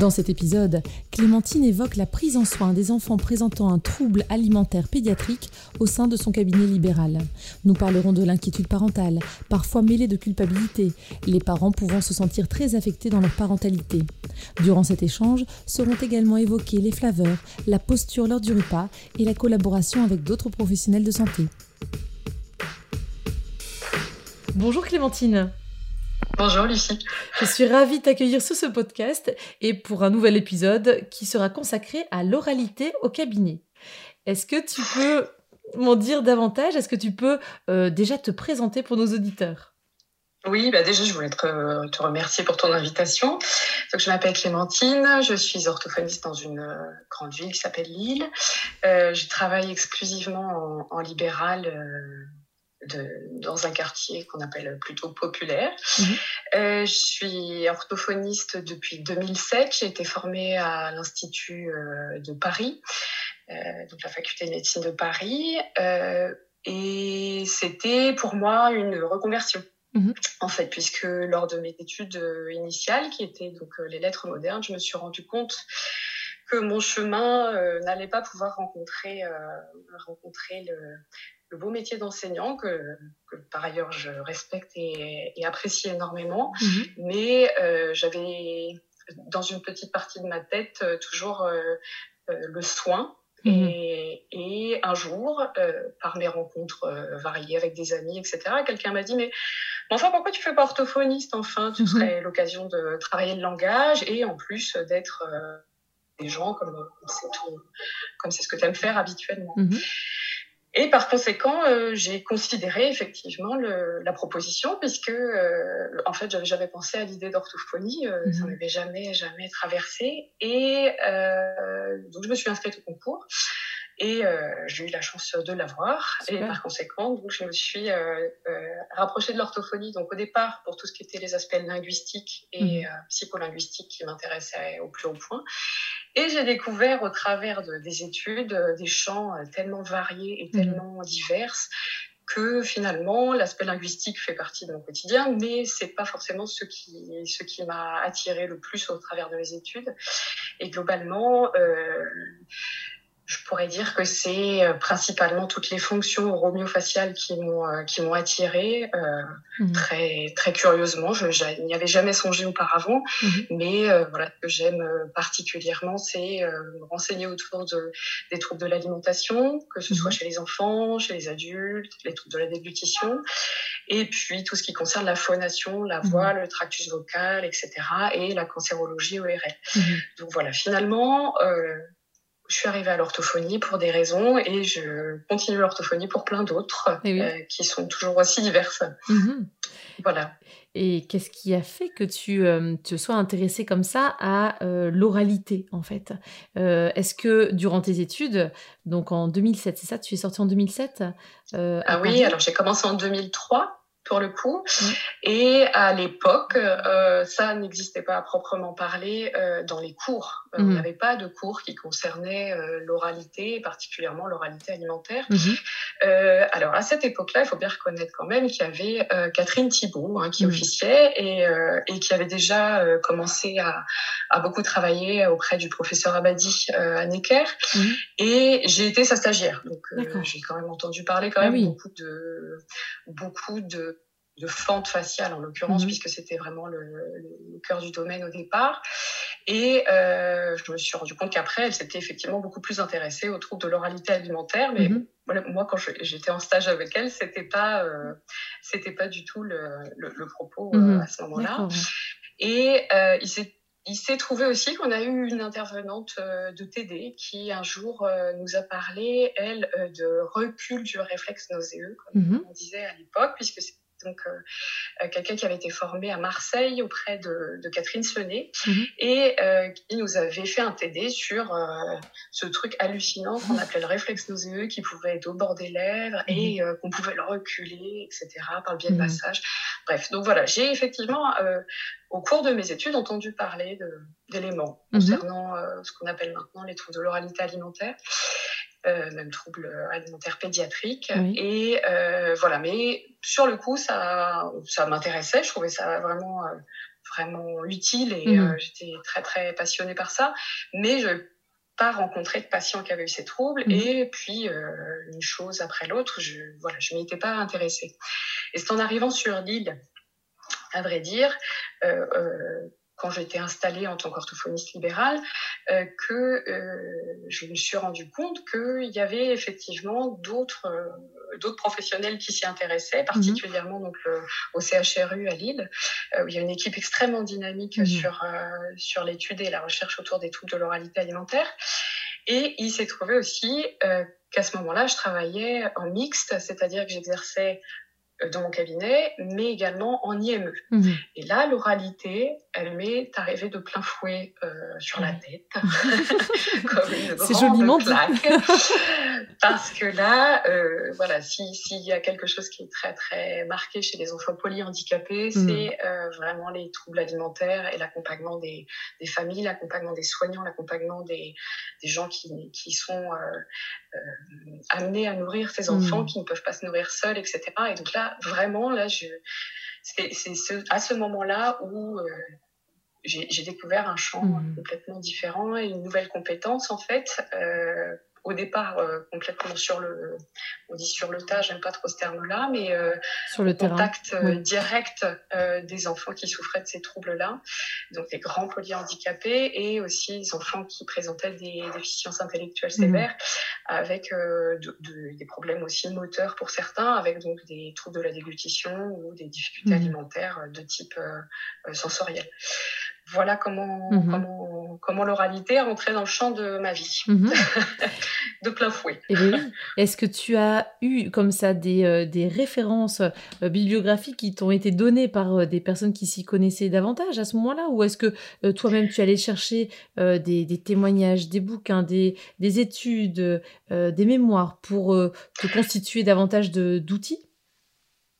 Dans cet épisode, Clémentine évoque la prise en soin des enfants présentant un trouble alimentaire pédiatrique au sein de son cabinet libéral. Nous parlerons de l'inquiétude parentale, parfois mêlée de culpabilité, les parents pouvant se sentir très affectés dans leur parentalité. Durant cet échange seront également évoqués les flaveurs, la posture lors du repas et la collaboration avec d'autres professionnels de santé. Bonjour Clémentine. Bonjour Lucie. Je suis ravie de t'accueillir sur ce podcast et pour un nouvel épisode qui sera consacré à l'oralité au cabinet. Est-ce que tu peux m'en dire davantage? Est-ce que tu peux euh, déjà te présenter pour nos auditeurs? Oui, bah déjà je voulais te, remercier pour ton invitation. Donc, je m'appelle Clémentine, je suis orthophoniste dans une euh, grande ville qui s'appelle Lille. Euh, je travaille exclusivement en, libéral dans un quartier qu'on appelle plutôt populaire. Mhm. Euh, je suis orthophoniste depuis 2007. J'ai été formée à l'Institut euh, de Paris, euh, donc la faculté de médecine de Paris. et c'était pour moi une reconversion. Mhm. En fait, puisque lors de mes études initiales, qui étaient donc les lettres modernes, je me suis rendu compte que mon chemin n'allait pas pouvoir rencontrer, rencontrer le, le beau métier d'enseignant que, par ailleurs je respecte et, apprécie énormément. Mhm. Mais euh, j'avais dans une petite partie de ma tête euh, toujours euh, le soin. Mhm. Et, un jour, par mes rencontres variées avec des amis, etc., quelqu'un m'a dit, mais enfin, pourquoi tu fais pas orthophoniste Enfin, tu mhm. serais l'occasion de travailler le langage et en plus d'être des gens comme comme c'est ce que tu aimes faire habituellement. Et par conséquent, euh, j'ai considéré effectivement le, la proposition puisque, euh, en fait, j'avais jamais pensé à l'idée d'orthophonie, euh, ça mhm. m'avait jamais jamais traversé. Et donc je me suis inscrite au concours. Et j'ai eu la chance de l'avoir. Et par conséquent, donc, je me suis rapprochée de l'orthophonie. Donc au départ, pour tout ce qui était les aspects linguistiques et mmh. psycholinguistiques qui m'intéressaient au plus haut point. Et j'ai découvert au travers de, des études des champs tellement variés et mmh. tellement divers que finalement l'aspect linguistique fait partie de mon quotidien, mais c'est pas forcément ce qui ce qui m'a attiré le plus au travers de mes études. Et globalement, euh, je pourrais dire que c'est euh, principalement toutes les fonctions romiofaciales qui m'ont euh, qui m'ont attirée euh, mhm. très très curieusement. Je, n'y avais jamais songé auparavant, mhm. mais euh, voilà ce que j'aime particulièrement, c'est me renseigner autour de des troubles de l'alimentation, que ce soit mhm. chez les enfants, chez les adultes, les troubles de la déglutition, et puis tout ce qui concerne la phonation, la voix, le tractus vocal, etc., et la cancérologie ORL. Donc voilà, finalement. Euh, je suis arrivée à l'orthophonie pour des raisons et je continue l'orthophonie pour plein d'autres eh euh, qui sont toujours aussi diverses. Mhm. Voilà. Et qu'est-ce qui a fait que tu euh, te sois intéressée comme ça à euh, l'oralité en fait? Est-ce que durant tes études, donc en 2007, c'est ça, tu es sortie en 2007 Ah oui, alors j'ai commencé en 2003 pour le coup. Mm. Et à l'époque, euh, ça n'existait pas à proprement parler euh, dans les cours. Euh, mm. On n'avait pas de cours qui concernaient euh, l'oralité, particulièrement l'oralité alimentaire. Mm-hmm. Euh, alors à cette époque-là, il faut bien reconnaître quand même qu'il y avait Catherine Thibault hein, qui mm. officiait et, et, qui avait déjà commencé à, à, beaucoup travailler auprès du professeur Abadi à Necker. Mm. Et j'ai été sa stagiaire. Donc j'ai quand même entendu parler quand ah même beaucoup de beaucoup de de fente faciale en l'occurrence, mhm. puisque c'était vraiment le, le, cœur du domaine au départ. Et euh, je me suis rendu compte qu'après, elle s'était effectivement beaucoup plus intéressée aux troubles de l'oralité alimentaire. Mais mhm. voilà, moi, quand j'étais en stage avec elle, c'était pas, euh, c'était pas du tout le, le, propos euh, mhm. à ce moment-là. Et il s'est il s'est trouvé aussi qu'on a eu une intervenante de TD qui un jour nous a parlé, elle, de recul du réflexe nauséeux, comme on disait à l'époque, puisque donc quelqu'un qui avait été formé à Marseille auprès de, de Catherine Senet mhm. et qui nous avait fait un TD sur ce truc hallucinant qu'on appelait le réflexe nauséeux qui pouvait être au bord des lèvres et mhm. qu'on pouvait le reculer, etc., par le biais de massage. Bref, donc voilà, j'ai effectivement au cours de mes études, entendu parler d'éléments mhm. concernant euh, ce qu'on appelle maintenant les troubles de l'oralité alimentaire, euh, même troubles alimentaires pédiatriques. Et euh, voilà, mais sur le coup, ça, ça m'intéressait. Je trouvais ça vraiment, vraiment utile et mhm. j'étais très, très passionnée par ça. Mais je pas rencontré de patients qui avaient eu ces troubles mhm. et puis une chose après l'autre, je voilà, je m'y étais pas intéressée. Et c'est en arrivant sur l'île à vrai dire, euh, euh, quand j'étais installée en tant qu'orthophoniste libérale, euh, que je me suis rendu compte qu'il y avait effectivement d'autres d'autres professionnels qui s'y intéressaient, mhm. particulièrement donc au CHRU à Lille, où il y a une équipe extrêmement dynamique mhm. sur sur l'étude et la recherche autour des troubles de l'oralité alimentaire. Et il s'est trouvé aussi qu'à ce moment-là, je travaillais en mixte, c'est-à-dire que j'exerçais euh, dans mon cabinet, mais également en IME. Mhm. Et là, l'oralité, elle m'est arrivée de plein fouet euh, sur la tête, comme une grande claque. Parce que là, euh, voilà, s'il y a quelque chose qui est très très marqué chez les enfants polyhandicapés, mhm. c'est vraiment les troubles alimentaires et l'accompagnement des, des, familles, l'accompagnement des soignants, l'accompagnement des, des, gens qui, qui sont amenés à nourrir ces enfants mhm. qui ne peuvent pas se nourrir seuls, etc. Et donc là, vraiment, là, je, c'est, ce, à ce moment-là où euh, j'ai, découvert un champ mmh. complètement différent et une nouvelle compétence, en fait, euh, au départ euh, complètement sur le, on dit sur le tas, j'aime pas trop ce terme-là, mais euh, sur le contact euh, direct des enfants qui souffraient de ces troubles-là, donc des grands polyhandicapés et aussi des enfants qui présentaient des déficiences intellectuelles mhm. sévères, avec des problèmes aussi moteurs pour certains, avec donc des troubles de la déglutition ou des difficultés mhm. alimentaires de type sensoriel voilà comment, mhm. comment, comment l'oralité est rentrée dans le champ de ma vie. de plein fouet. Eh Est-ce que tu as eu comme ça des, euh, des références euh, bibliographiques qui t'ont été données par euh, des personnes qui s'y connaissaient davantage à ce moment-là? Ou est-ce que toi-même tu allais chercher des, des, témoignages, des bouquins, des, des études, des mémoires pour te constituer davantage d'outils?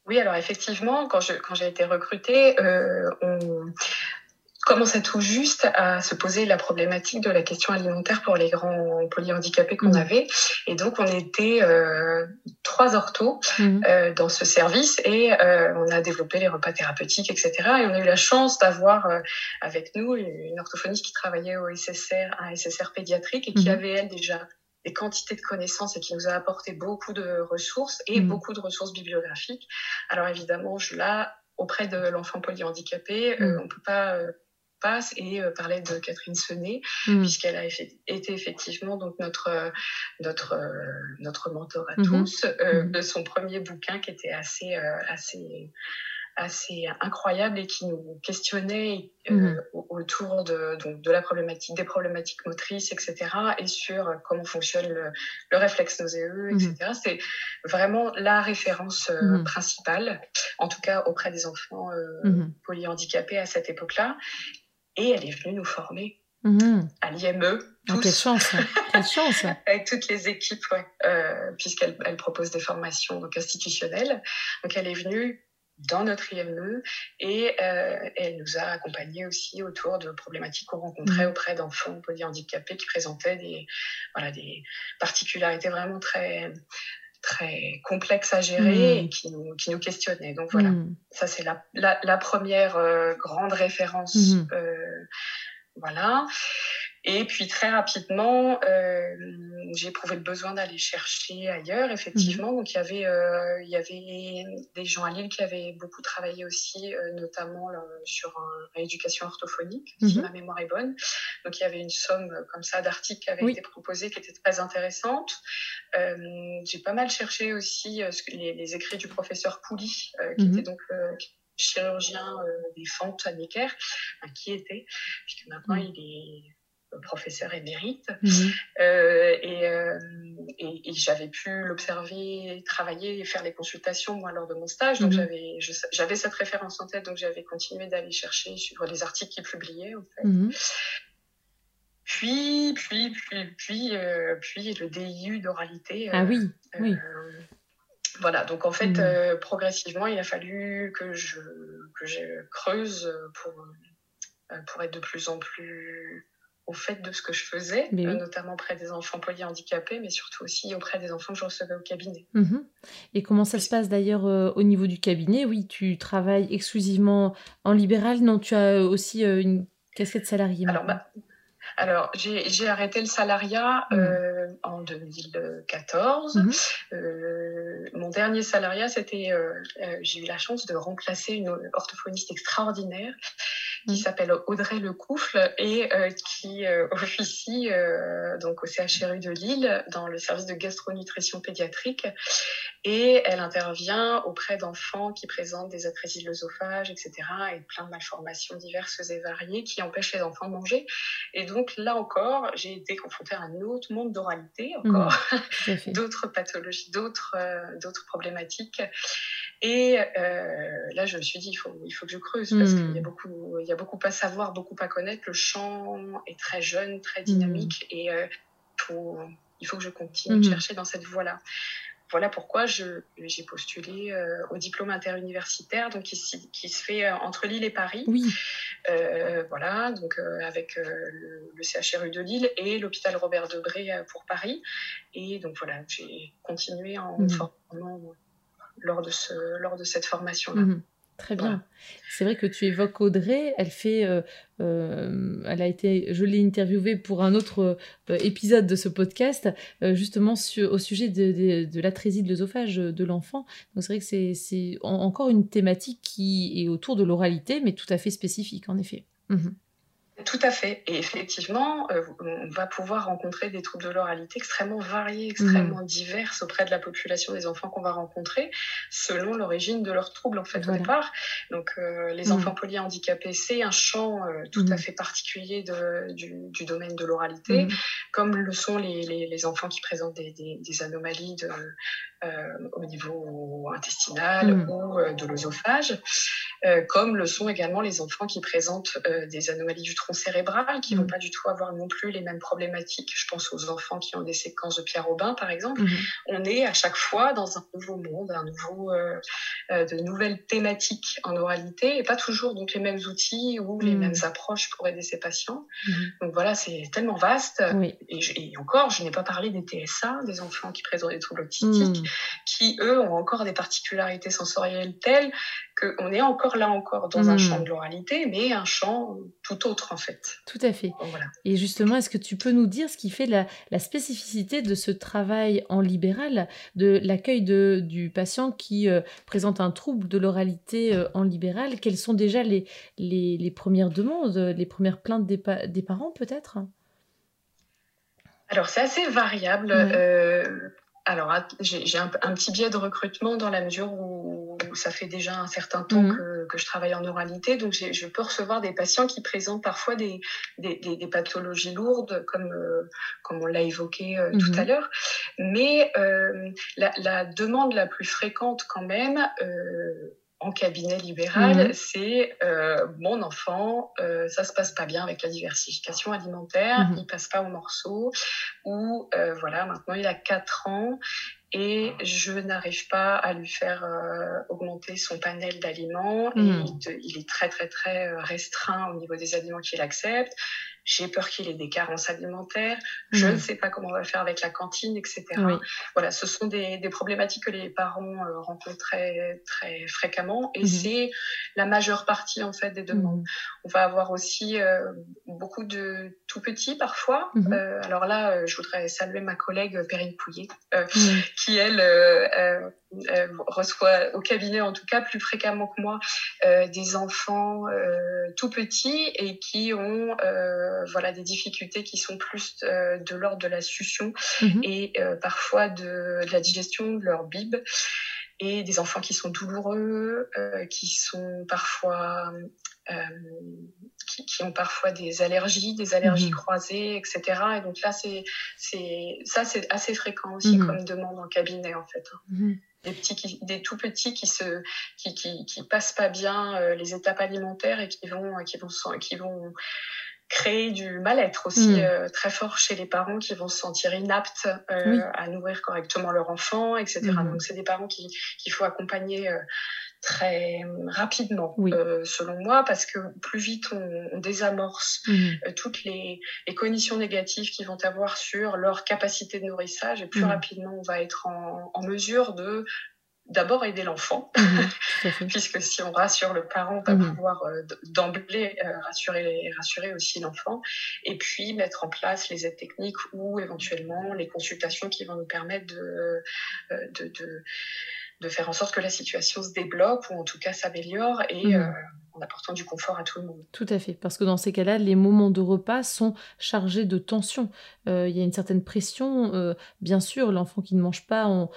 Oui, alors effectivement, quand, je, quand j'ai été recrutée, on, commençait tout juste à se poser la problématique de la question alimentaire pour les grands polyhandicapés qu'on mmh. avait. Et donc, on était euh, trois orthos mmh. euh, dans ce service et euh, on a développé les repas thérapeutiques, etc. Et on a eu la chance d'avoir euh, avec nous une orthophoniste qui travaillait au SSR, un SSR pédiatrique et qui mmh. avait, elle, déjà des quantités de connaissances et qui nous a apporté beaucoup de ressources et beaucoup de ressources bibliographiques. Alors évidemment, je là auprès de l'enfant polyhandicapé, euh, on peut pas et euh, parlait de Catherine Senet, mm. puisqu'elle a été effectivement donc notre, euh, notre, euh, notre mentor à mm-hmm. tous, mm. de son premier bouquin qui était assez, assez assez incroyable et qui nous questionnait mm. autour de, donc, de la problématique, des problématiques motrices, etc., et sur comment fonctionne le, le réflexe nauséeux, etc. Mm-hmm. C'est vraiment la référence mm-hmm. principale, en tout cas auprès des enfants polyhandicapés à cette époque-là et elle est venue nous former mhm. à l'IME. Ah, quelle chance, hein. quelle chance. Avec toutes les équipes, ouais, euh, puisqu'elle elle propose des formations donc, institutionnelles. Donc elle est venue dans notre IME et euh, elle nous a accompagnés aussi autour de problématiques qu'on rencontrait mhm. auprès d'enfants polyhandicapés qui présentaient des, voilà, des particularités vraiment très, très complexe à gérer hmm. et qui nous, qui nous questionnait. Donc voilà, hmm. ça c'est la, la, la, première euh, grande référence. Hmm. Euh, voilà. Et puis très rapidement, euh, j'ai éprouvé le besoin d'aller chercher ailleurs, effectivement. Donc il y avait, euh, il y avait des gens à Lille qui avaient beaucoup travaillé aussi, euh, notamment sur une rééducation orthophonique, si mhm. ma mémoire est bonne. Donc il y avait une somme comme ça d'articles qui avaient été proposés, qui étaient très intéressantes. j'ai pas mal cherché aussi les, les, écrits du professeur Pouli, qui mhm. était donc chirurgien des fentes à Necker, qui était, puisque maintenant mhm. il est professeur émérite. Mhm. et, et, j'avais pu l'observer, travailler et faire les consultations, moi, lors de mon stage. Donc, mhm. j'avais cette référence en tête, donc j'avais continué d'aller chercher, suivre les articles qu'il publiait, en fait. Mhm. Puis, puis, puis, puis, puis le DIU d'oralité. ah oui, oui. Voilà, donc en fait, euh, progressivement, il a fallu que je, que je creuse pour, euh, pour être de plus en plus au fait de ce que je faisais, euh, notamment auprès des enfants polyhandicapés, mais surtout aussi auprès des enfants que je recevais au cabinet. Mm-hmm. Et comment ça se passe d'ailleurs au niveau du cabinet? Oui, tu travailles exclusivement en libéral, non Tu as aussi une casquette salariée Alors, bah, alors, j'ai arrêté le salariat mmh. euh, en 2014. Mmh. Euh, mon dernier salariat, c'était, euh, j'ai eu la chance de remplacer une orthophoniste extraordinaire qui mmh. s'appelle Audrey Lecoufle et qui officie donc au CHRU de Lille dans le service de gastronutrition pédiatrique et elle intervient auprès d'enfants qui présentent des atrésies de l'œsophage, etc. et plein de malformations diverses et variées qui empêchent les enfants de manger. Et donc là encore, j'ai été confrontée à un autre monde d'oralité, encore mmh, d'autres pathologies, d'autres euh, d'autres problématiques. Et euh, là, je me suis dit, il faut, il faut que je creuse parce qu'il y, a beaucoup, il y a beaucoup à savoir, beaucoup à connaître. Le champ est très jeune, très dynamique mmh. et euh, faut, il faut que je continue de chercher dans cette voie-là voilà pourquoi j'ai postulé euh, au diplôme interuniversitaire, donc qui, qui se fait entre Lille et Paris. Oui. Voilà, donc avec le, CHRU de Lille et l'hôpital Robert Debré pour Paris. Et donc voilà, j'ai continué en mmh. formant lors de, ce, lors de cette formation-là. Mmh. Très bien. C'est vrai que tu évoques Audrey. Elle fait, euh, euh, elle a été, je l'ai interviewée pour un autre euh, épisode de ce podcast, justement au sujet de, de, l'atrésie de l'œsophage de l'enfant. Donc c'est vrai que c'est encore une thématique qui est autour de l'oralité, mais tout à fait spécifique, en effet. Mhm. Tout à fait. Et effectivement, euh, on va pouvoir rencontrer des troubles de l'oralité extrêmement variés, extrêmement mmh. diverses auprès de la population des enfants qu'on va rencontrer, selon l'origine de leur trouble en fait au départ. Donc, euh, les mmh. enfants polyhandicapés, c'est un champ euh, tout à mmh. fait particulier de, du, du, domaine de l'oralité, comme le sont les, les, les, enfants qui présentent des, des, des anomalies de, au niveau intestinal ou de l'œsophage, comme le sont également les enfants qui présentent des anomalies du tronc cérébrales qui ne vont mm. pas du tout avoir non plus les mêmes problématiques. Je pense aux enfants qui ont des séquences de Pierre Robin, par exemple. Mm-hmm. On est à chaque fois dans un nouveau monde, un nouveau, euh, euh, de nouvelles thématiques en oralité et pas toujours donc les mêmes outils ou les mm. mêmes approches pour aider ces patients. Mm-hmm. Donc voilà, c'est tellement vaste. Et, encore, je n'ai pas parlé des TSA, des enfants qui présentent des troubles autistiques, mm. qui eux ont encore des particularités sensorielles telles qu'on est encore là encore dans un champ de l'oralité, mais un champ tout autre en fait. Tout à fait. Et justement, est-ce que tu peux nous dire ce qui fait la, spécificité de ce travail en libéral, de l'accueil du patient qui euh, présente un trouble de l'oralité euh, en libéral? Quelles sont déjà les, les, premières demandes, les premières plaintes des, des parents peut-être? Alors c'est assez variable. Euh, alors, j'ai un, petit biais de recrutement dans la mesure où, ça fait déjà un certain temps mhm. que, je travaille en oralité. Donc, je peux recevoir des patients qui présentent parfois des, pathologies lourdes, comme, euh, comme on l'a évoqué euh, tout mhm. à l'heure. Mais euh, la, demande la plus fréquente quand même en cabinet libéral, mhm. c'est mon enfant, ça se passe pas bien avec la diversification alimentaire, il passe pas au morceau, ou voilà, maintenant il a 4 ans et je n'arrive pas à lui faire augmenter son panel d'aliments. Mhm. Il, est très très très restreint au niveau des aliments qu'il accepte j'ai peur qu'il ait des carences alimentaires, je ne sais pas comment on va faire avec la cantine, etc. Voilà, ce sont des, des, problématiques que les parents euh, rencontrent très, très fréquemment et mhm. c'est la majeure partie en fait des demandes. Mhm. On va avoir aussi euh, beaucoup de tout petits parfois. Mhm. euh, alors là, euh, je voudrais saluer ma collègue Perrine Pouillet, euh, qui elle reçoit au cabinet en tout cas plus fréquemment que moi des enfants tout petits et qui ont euh, voilà des difficultés qui sont plus euh, de l'ordre de la succion mhm. et euh, parfois de, la digestion de leur bib et des enfants qui sont douloureux, qui sont parfois qui, ont parfois des allergies, des allergies mmh croisées, etc. Et donc là, c'est, c'est, ça, c'est assez fréquent aussi mmh comme demande en cabinet, en fait. Hein. Des, petits des tout petits qui se qui, qui, qui passent pas bien les étapes alimentaires et qui vont qui vont qui vont créer du mal-être aussi euh, très fort chez les parents qui vont se sentir inaptes euh, à nourrir correctement leur enfant, etc. Donc c'est des parents qu'il faut accompagner euh, très rapidement, selon moi, parce que plus vite on, désamorce mm. toutes les, les, cognitions négatives qu'ils vont avoir sur leur capacité de nourrissage, et plus rapidement on va être en, en mesure de d'abord aider l'enfant, mhm, puisque si on rassure le parent, on va mhm. pouvoir euh, d'emblée euh, rassurer, rassurer aussi l'enfant, et puis mettre en place les aides techniques ou éventuellement les consultations qui vont nous permettre de, euh, de, de, de faire en sorte que la situation se débloque ou en tout cas s'améliore et mhm en apportant du confort à tout le monde. Tout à fait, parce que dans ces cas-là, les moments de repas sont chargés de tension. Euh, il y a une certaine pression. Euh, bien sûr, l'enfant qui ne mange pas, on,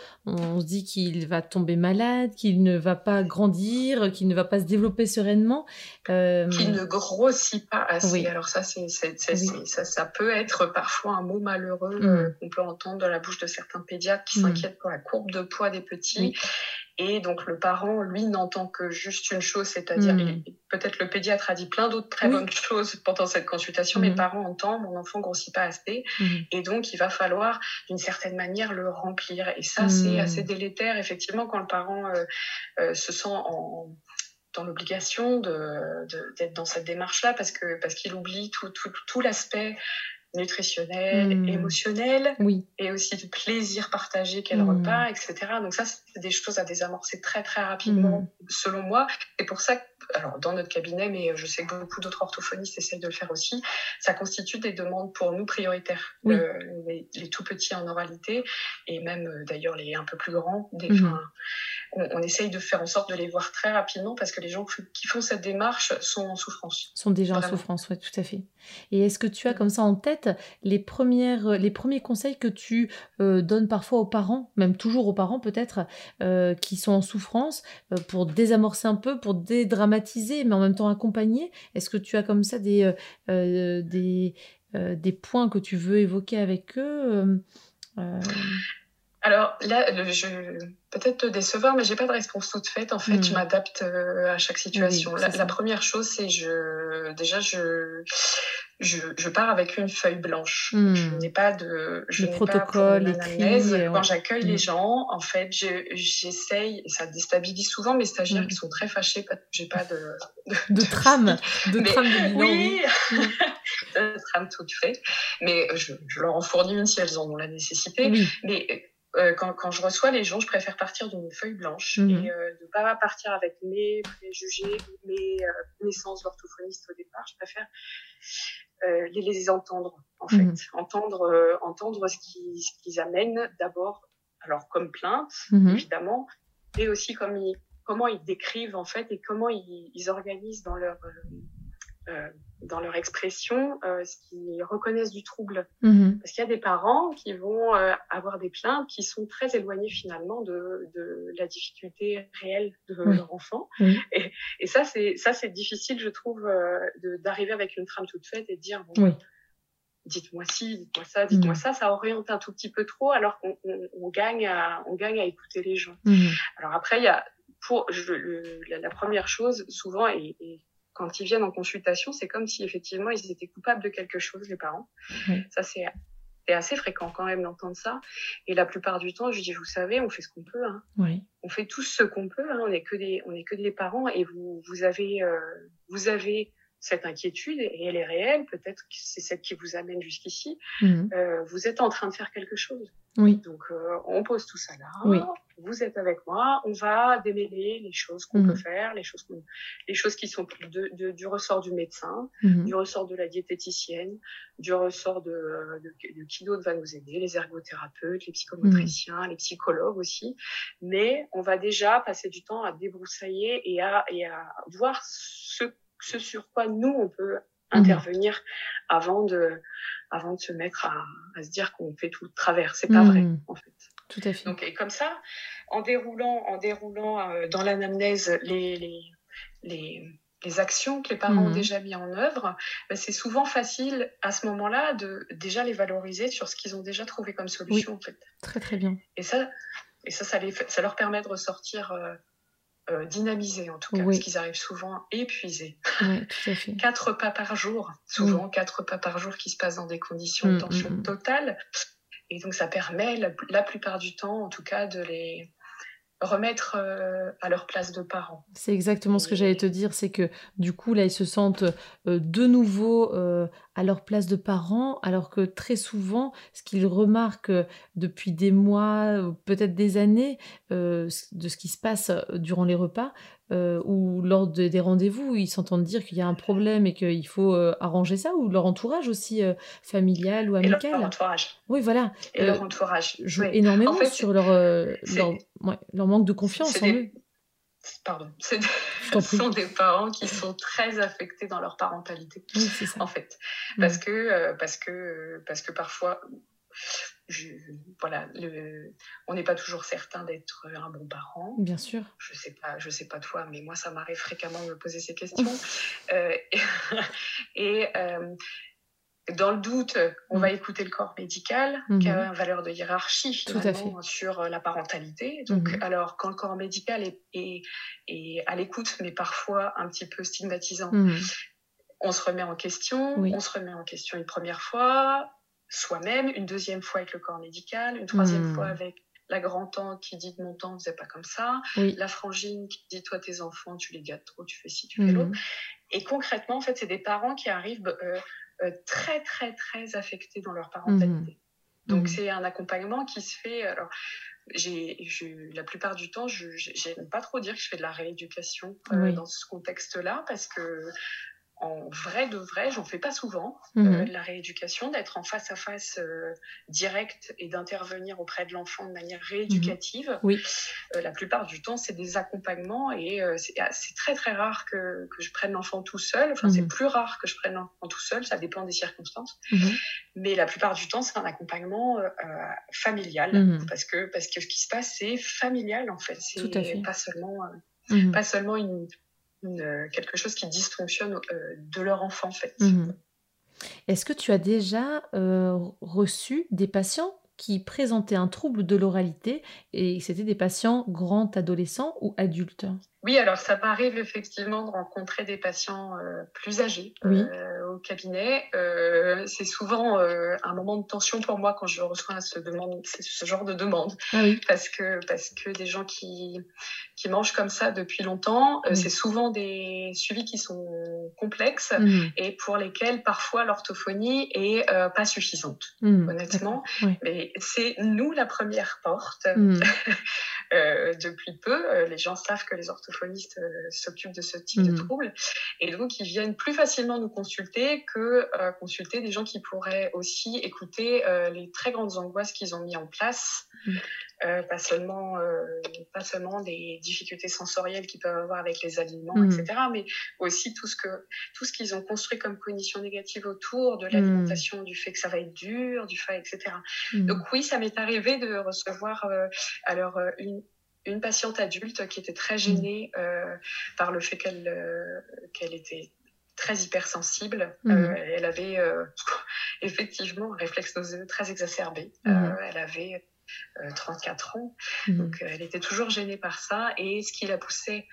se dit qu'il va tomber malade, qu'il ne va pas grandir, qu'il ne va pas se développer sereinement. Euh... Qu'il ne grossit pas assez. Alors ça, c'est, ça, ça, peut être parfois un mot malheureux mm. qu'on peut entendre dans la bouche de certains pédiatres qui mm. s'inquiètent pour la courbe de poids des petits. Et donc le parent, lui, n'entend que juste une chose, c'est-à-dire hmm. peut-être le pédiatre a dit plein d'autres très bonnes choses pendant cette consultation, mais le hmm. parent entend mon enfant grossit pas assez, hmm. et donc il va falloir d'une certaine manière le remplir. Et ça, c'est assez délétère effectivement quand le parent euh, euh, se sent en dans l'obligation d'être de, dans cette démarche-là parce que parce qu'il oublie tout, tout, tout l'aspect nutritionnel, hmm. émotionnel, oui. et aussi de plaisir partagé quel hmm. repas, etc. Donc ça, c'est des choses à désamorcer très très rapidement, hmm. selon moi. Et pour ça, alors dans notre cabinet, mais je sais que beaucoup d'autres orthophonistes essayent de le faire aussi, ça constitue des demandes pour nous prioritaires. Euh, les, tout petits en oralité, et même euh, d'ailleurs les un peu plus grands, des, on, essaye de faire en sorte de les voir très rapidement parce que les gens qui font cette démarche sont en souffrance. Sont déjà en souffrance, oui, tout à fait. Et est-ce que tu as comme ça en tête les, premières, les premiers conseils que tu euh, donnes parfois aux parents, même toujours aux parents peut-être, euh, qui sont en souffrance, euh, pour désamorcer un peu, pour dédramatiser, mais en même temps accompagner? Est-ce que tu as comme ça des, des, des points que tu veux évoquer avec eux alors là, je peut-être te décevoir, mais j'ai pas de réponse toute faite. En fait, je hmm. m'adapte euh, à chaque situation. la, première chose, c'est je déjà je, je, pars avec une feuille blanche. Je hmm. n'ai pas de je le protocole écrit. Quand j'accueille les hmm. gens, en fait, j'essaye ça déstabilise souvent mes stagiaires qui sont très fâchés j'ai pas de de, trame, de trame de bilan. Oui. de trame toute faite. Mais je, je, leur en fournis une si elles en ont la nécessité. Mais euh, quand, quand, je reçois les gens, je préfère partir d'une feuille blanche mhm. et euh, de pas partir avec mes préjugés, mes euh, connaissances d'orthophoniste au départ. Je préfère euh, les, les entendre, en mhm. fait, entendre, euh, entendre ce qu'ils ce qu'ils amènent d'abord, alors comme plainte, mhm. évidemment, mais aussi comme ils, comment ils décrivent en fait et comment ils, ils organisent dans leur euh, dans leur expression euh, ce qu'ils reconnaissent du trouble. Mhm. Parce qu'il y a des parents qui vont euh, avoir des plaintes qui sont très éloignées finalement de, de la difficulté réelle de leur enfant. Et, et, ça, c'est ça, c'est difficile, je trouve, d'arriver avec une trame toute faite et de dire bon, dites-moi ci, dites-moi ça, dites-moi mhm. ça. Ça oriente un tout petit peu trop, alors qu'on on, gagne à on gagne à écouter les gens. Mhm. Alors après, il y a pour je, la, la, première chose souvent et, et quand ils viennent en consultation, c'est comme si effectivement ils étaient coupables de quelque chose, les parents. Ça, c'est assez fréquent quand même d'entendre ça. Et la plupart du temps, je dis, vous savez, on fait ce qu'on peut. Hein. On fait tout ce qu'on peut. Hein. On n'est que des, on est que des parents. Et vous, vous avez, euh, vous avez cette inquiétude et elle est réelle. Peut-être que c'est celle qui vous amène jusqu'ici. Mhm. Euh, vous êtes en train de faire quelque chose. Oui. Donc, euh, on pose tout ça là. Oui. Vous êtes avec moi. On va démêler les choses qu'on peut mhm. faire, les choses, les choses qui sont de, de, du ressort du médecin, mhm. du ressort de la diététicienne, du ressort de, qui d'autre va nous aider, les ergothérapeutes, les psychomotriciens, les psychologues aussi. Mais on va déjà passer du temps à débroussailler et à, et à voir ce, ce sur quoi nous on peut intervenir avant de avant de se mettre à, à se dire qu'on fait tout le travers. C'est pas vrai, en fait. Tout à fait. Donc, et comme ça, en déroulant, en déroulant euh, dans l'anamnèse les, les, les, les actions que les parents ont Mhm. déjà mis en œuvre, ben, c'est souvent facile à ce moment-là de déjà les valoriser sur ce qu'ils ont déjà trouvé comme solution. En fait. Très très bien. Et ça, et ça, ça, les ça leur permet de ressortir euh, euh, dynamisés en tout cas, Oui. parce qu'ils arrivent souvent épuisés. Ouais, tout à fait. Quatre pas par jour, souvent quatre pas par jour qui se passent dans des conditions Mm, de tension mm, mm. totale. Et donc ça permet la, la plupart du temps, en tout cas, de les remettre euh, à leur place de parents. C'est exactement ce que j'allais te dire, c'est que du coup, là, ils se sentent euh, de nouveau euh, à leur place de parents, alors que très souvent, ce qu'ils remarquent depuis des mois, peut-être des années, de ce qui se passe durant les repas, euh, ou lors de- des rendez-vous, ils s'entendent dire qu'il y a un problème et qu'il faut euh, arranger ça, ou leur entourage aussi euh, familial ou Et leur, amical? leur entourage. Oui, voilà, Et leur entourage. joue Oui. énormément En fait, sur leur, c'est- leur, ouais, leur manque de confiance en des- eux. Pardon. Des- Ce sont des parents qui sont très affectés dans leur parentalité. Oui, c'est ça. en fait Mm. parce que parce que parce que parfois je, voilà le, on n'est pas toujours certain d'être un bon parent Bien sûr. je sais pas je sais pas toi mais moi ça m'arrive fréquemment de me poser ces questions Euh, et, euh, dans le doute, on Mm. va écouter le corps médical, Mhm. qui a une valeur de hiérarchie Tout à finalement sur la parentalité. Donc, Mhm. alors quand le corps médical est, est, est à l'écoute, mais parfois un petit peu stigmatisant, Mhm. on se remet en question, Oui. on se remet en question une première fois, soi-même, une deuxième fois avec le corps médical, une troisième Mhm. fois avec la grand-tante qui dit de mon temps, faisait pas comme ça, Oui. la frangine qui dit toi tes enfants, tu les gâtes trop, tu fais ci, tu fais l'autre. Mhm. Et concrètement, en fait, c'est des parents qui arrivent euh, euh, très, très, très affectés dans leur parentalité. Donc, Mhm. c'est un accompagnement qui se fait. Alors, j'ai, je- la plupart du temps, je n'aime pas trop dire que je fais de la rééducation euh, Oui. dans ce contexte-là, parce que en vrai de vrai, j'en fais pas souvent Mhm. euh, de la rééducation, d'être en face à face euh, direct et d'intervenir auprès de l'enfant de manière rééducative. Mhm. Oui. Euh, la plupart du temps, c'est des accompagnements et euh, c'est ah, c'est très très rare que, que je prenne l'enfant tout seul. Enfin, c'est Mhm. plus rare que je prenne l'enfant tout seul, ça dépend des circonstances. Mhm. Mais la plupart du temps, c'est un accompagnement familial Mhm. parce que parce que ce qui se passe, c'est familial en fait. C'est Tout à fait. pas seulement Mhm. pas seulement une, euh, quelque chose qui dysfonctionne euh, de leur enfant en fait. Mhm. Est-ce que tu as déjà euh, reçu des patients qui présentaient un trouble de l'oralité et c'était des patients grands adolescents ou adultes? Oui, alors ça m'arrive effectivement de rencontrer des patients euh, plus âgés Oui. euh, au cabinet. Euh, c'est souvent euh, un moment de tension pour moi quand je reçois ce, demande, ce genre de demande, Ah oui. parce que, parce que des gens qui, qui mangent comme ça depuis longtemps, euh, Oui. c'est souvent des suivis qui sont complexes Mhm. et pour lesquels parfois l'orthophonie est euh, pas suffisante, Mhm. honnêtement. Mais c'est nous la première porte. Mhm. Euh, depuis peu, euh, les gens savent que les orthophonistes euh, s'occupent de ce type de Mhm. troubles et donc ils viennent plus facilement nous consulter que euh, consulter des gens qui pourraient aussi écouter euh, les très grandes angoisses qu'ils ont mis en place, Mhm. Euh, pas seulement euh, pas seulement des difficultés sensorielles qu'ils peuvent avoir avec les aliments, Mhm. etc., mais aussi tout ce que tout ce qu'ils ont construit comme cognition négative autour de l'alimentation, du fait que ça va être dur, du fait, etc. Mhm. Donc oui, ça m'est arrivé de recevoir euh, alors une, une patiente adulte qui était très gênée par le fait qu'elle qu'elle était très hypersensible. Euh, elle avait euh, effectivement un réflexe nauséeux très exacerbé. Euh, elle avait 34 ans, Mhm. donc euh, elle était toujours gênée par ça. Et ce qui la poussait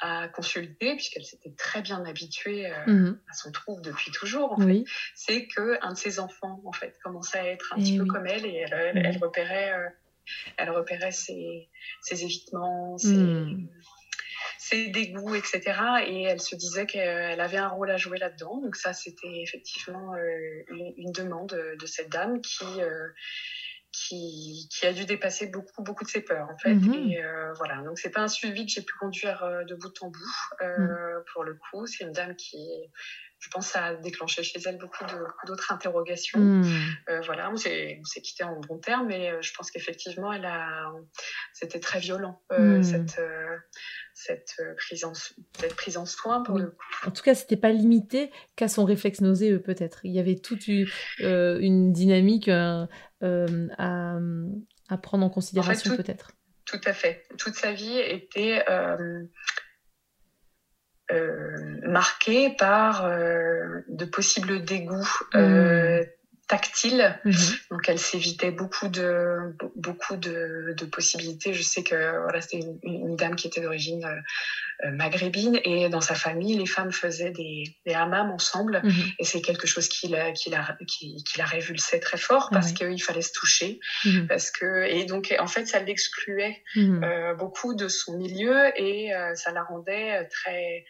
à consulter, puisqu'elle s'était très bien habituée euh, Mhm. à son trouble depuis toujours, en fait, c'est que un de ses enfants en fait commençait à être un Eh petit peu comme elle. Et elle, elle, elle repérait euh, elle repérait ses, ses évitements ses, ses dégoûts etc et elle se disait qu'elle avait un rôle à jouer là-dedans. Donc ça c'était effectivement euh, une, une demande de cette dame qui euh, qui, qui a dû dépasser beaucoup beaucoup de ses peurs en fait Mhm. et euh, voilà donc c'est pas un suivi que j'ai pu conduire euh, de bout en bout euh, Mhm. pour le coup c'est une dame qui je pense ça a déclenché chez elle beaucoup d'autres interrogations Mhm. euh, voilà, on s'est quitté en bon terme, mais euh, je pense qu'effectivement, elle a, c'était très violent euh, Mm. cette euh, cette prise en cette prise en soin pour Oui. le coup. En tout cas, c'était pas limité qu'à son réflexe nauséeux, peut-être. Il y avait toute une, une dynamique à, à prendre en considération, peut-être. Tout à fait. Toute sa vie était marquée par de possibles dégoûts mmh tactile. Mhm. Donc elle s'évitait beaucoup de beaucoup de, de, possibilités. Je sais que voilà, c'était une, une, dame qui était d'origine euh, maghrébine et dans sa famille, les femmes faisaient des, des hammams ensemble mhm. et c'est quelque chose qui la, qui la, qui, qui la révulsait très fort parce qu'il fallait se toucher. Mhm. Parce que, et donc en fait, ça l'excluait euh, beaucoup de son milieu et euh, ça la rendait très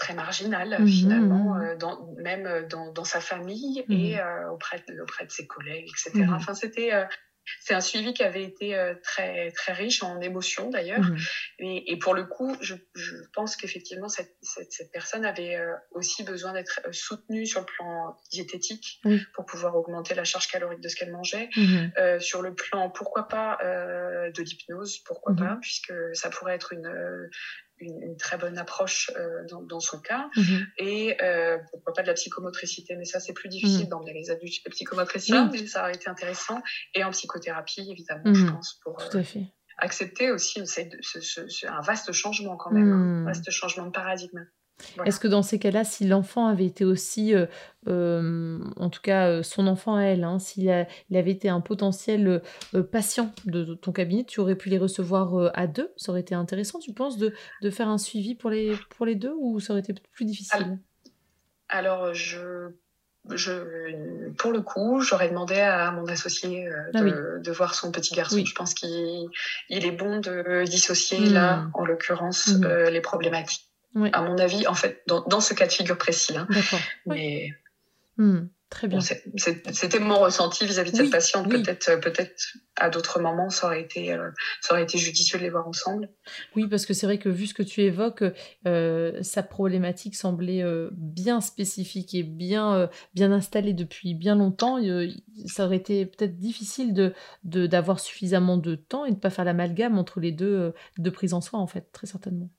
très marginal mmh, finalement, mmh. Euh, dans, même euh, dans, dans, sa famille et mmh. euh, auprès, de, auprès de ses collègues, etc. Enfin, c'était c'est un suivi qui avait été très très riche en émotions d'ailleurs. Et, et, pour le coup, je, je pense qu'effectivement cette, cette, cette, personne avait aussi besoin d'être soutenue sur le plan diététique pour pouvoir augmenter la charge calorique de ce qu'elle mangeait. Sur le plan, pourquoi pas de l'hypnose, pourquoi pas, puisque ça pourrait être une une, très bonne approche euh, dans, dans, son cas. Mhm. Et euh, pourquoi pas de la psychomotricité, mais ça c'est plus difficile mmh. dans les adultes de psychomotricité, mais ça a été intéressant. Et en psychothérapie, évidemment, je mhm. pense, pour euh, accepter aussi un vaste changement quand même, un mmh. vaste changement de paradigme. Est-ce que dans ces cas-là, si l'enfant avait été aussi, euh, euh, en tout cas euh, son enfant à elle, hein, s'il avait été un potentiel patient de, ton cabinet, tu aurais pu les recevoir à deux? Ça aurait été intéressant, tu penses, de, de, faire un suivi pour les, pour les deux ou ça aurait été plus difficile? Alors, je, je, pour le coup, j'aurais demandé à mon associé ah de, de, voir son petit garçon. Je pense qu'il il est bon de dissocier, là, mmh. en l'occurrence, mmh. les problématiques à mon avis, en fait, dans, dans, ce cas de figure précis. Hein. Mais hmm, très bien. C'était mon ressenti vis-à-vis de cette patiente. Peut-être, euh, peut-être à d'autres moments, ça aurait été, euh, ça aurait été judicieux de les voir ensemble. Oui, parce que c'est vrai que vu ce que tu évoques, euh, sa problématique semblait bien spécifique et bien, bien installée depuis bien longtemps. ça aurait été peut-être difficile de d'avoir suffisamment de temps et de pas faire l'amalgame entre les deux de prise en soin, en fait, très certainement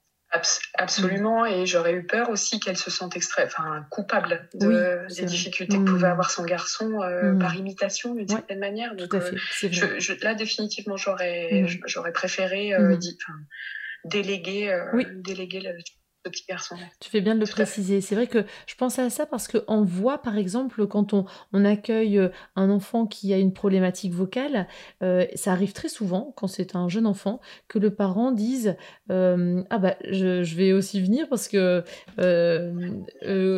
absolument, et j'aurais eu peur aussi qu'elle se sente extrêmement enfin, coupable de, des difficultés que pouvait mmh. avoir son garçon euh, mmh. par imitation d'une certaine manière. Donc, euh, je, je, là, définitivement, j'aurais, mmh. j'aurais préféré euh, déléguer, déléguer le, petit garçon. Tu fais bien de le préciser. C'est vrai que je pense à ça parce qu'on voit, par exemple, quand on, on, accueille euh, un enfant qui a une problématique vocale, euh, ça arrive très souvent, quand c'est un jeune enfant, que le parent dise euh, Ah bah, je, je, vais aussi venir parce que,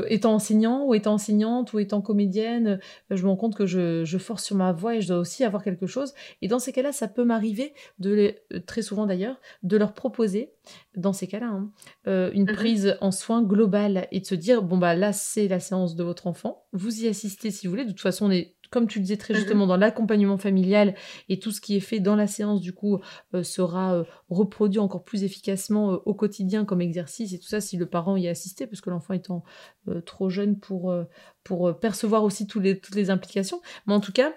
étant enseignant ou étant enseignante ou étant comédienne, je me rends compte que je, je, force sur ma voix et je dois aussi avoir quelque chose. Et dans ces cas-là, ça peut m'arriver, de très souvent d'ailleurs, de leur proposer, dans ces cas-là, hein, une Mmh prise en soin globale et de se dire bon bah là c'est la séance de votre enfant, vous y assistez si vous voulez. De toute façon, on est comme tu le disais très mmh justement dans l'accompagnement familial et tout ce qui est fait dans la séance du coup euh, sera euh, reproduit encore plus efficacement euh, au quotidien comme exercice et tout ça si le parent y a assisté parce que l'enfant étant trop jeune pour pour percevoir aussi tous les, toutes les implications. Mais en tout cas,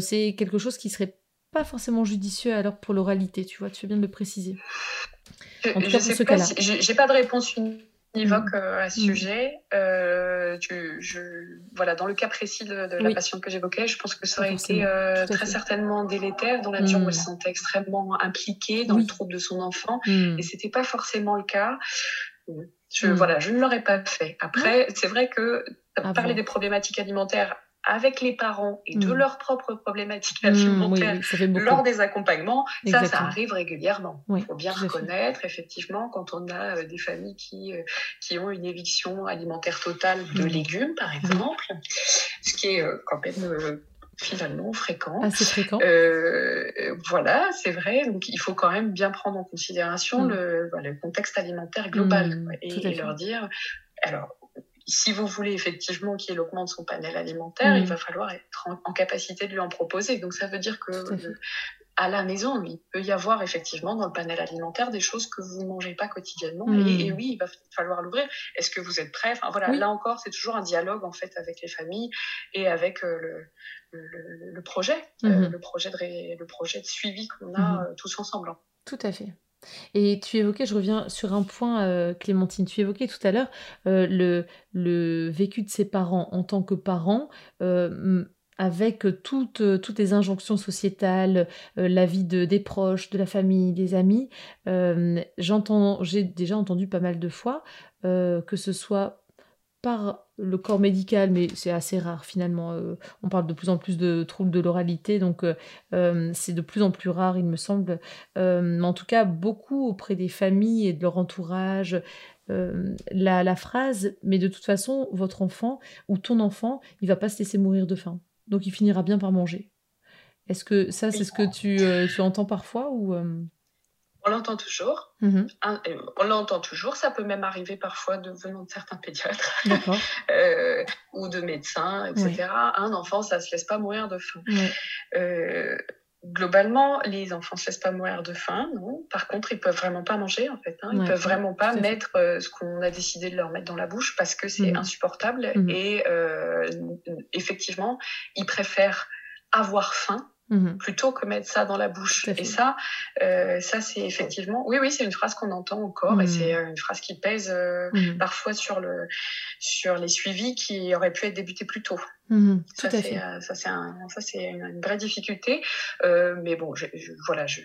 c'est quelque chose qui serait pas forcément judicieux alors pour l'oralité, tu vois, tu fais bien de le préciser. Je, sais pas j'ai pas de réponse univoque mm. euh, à ce mm. sujet. Euh, je, voilà, dans le cas précis de, la patiente que j'évoquais, je pense que ça aurait été euh, très certainement délétère dans la mesure où elle mm. se sentait extrêmement impliquée dans le trouble de son enfant, et c'était pas forcément le cas. Je, voilà, je ne l'aurais pas fait. Après, c'est vrai que parler des problématiques alimentaires avec les parents et de mm. leurs propres problématiques mmh, alimentaires lors des accompagnements, ça, ça arrive régulièrement. Il faut bien reconnaître, effectivement, quand on a euh, des familles qui, euh, qui ont une éviction alimentaire totale de mm. légumes, par mm. exemple, ce qui est euh, quand même finalement fréquent. Assez fréquent. voilà, c'est vrai. Donc il faut quand même bien prendre en considération le, le, contexte alimentaire global et, leur dire. Alors si vous voulez effectivement qu'il augmente son panel alimentaire, il mm. va falloir être en, capacité de lui en proposer. Donc ça veut dire que à, la maison, il peut y avoir effectivement dans le panel alimentaire des choses que vous ne mangez pas quotidiennement. Et, mm. oui, il va falloir l'ouvrir. Est-ce que vous êtes prêt? Enfin voilà, là encore, c'est toujours un dialogue en fait avec les familles et avec euh, le, le, projet, euh, mm-hmm. le projet de le projet de suivi qu'on a mm-hmm. euh, tous ensemble. Tout à fait. Et tu évoquais, je reviens sur un point, euh, Clémentine, tu évoquais tout à l'heure euh, le, le vécu de ses parents en tant que parents. Euh, avec toutes, toutes les injonctions sociétales, la vie de, des proches, de la famille, des amis, j'entends, j'ai déjà entendu pas mal de fois que ce soit par le corps médical, mais c'est assez rare finalement. Euh, on parle de plus en plus de troubles de l'oralité, donc euh, euh, c'est de plus en plus rare, il me semble. mais en tout cas, beaucoup auprès des familles et de leur entourage. La, la, phrase, mais de toute façon, votre enfant ou ton enfant, il va pas se laisser mourir de faim. Donc il finira bien par manger. Est-ce que ça, c'est ce que tu, tu entends parfois ou on l'entend toujours. Mm-hmm. Euh, on l'entend toujours. Ça peut même arriver parfois de venant de certains pédiatres euh, ou de médecins, etc. Un enfant, ça se laisse pas mourir de faim. Euh, globalement, les enfants ne se laissent pas mourir de faim, non. Par contre, ils peuvent vraiment pas manger, en fait. Hein. Ils peuvent vraiment pas mettre ce qu'on a décidé de leur mettre dans la bouche parce que c'est mm-hmm. insupportable. Mm-hmm. Et effectivement, ils préfèrent avoir faim Mmh plutôt que mettre ça dans la bouche. Et ça, euh, ça c'est effectivement, oui, oui, c'est une phrase qu'on entend encore et mmh. c'est euh, une phrase qui pèse euh, mmh parfois sur le sur les suivis qui auraient pu être débutés plus tôt. ça, c'est, ça c'est un, ça c'est une, vraie difficulté. mais bon, je, voilà, je,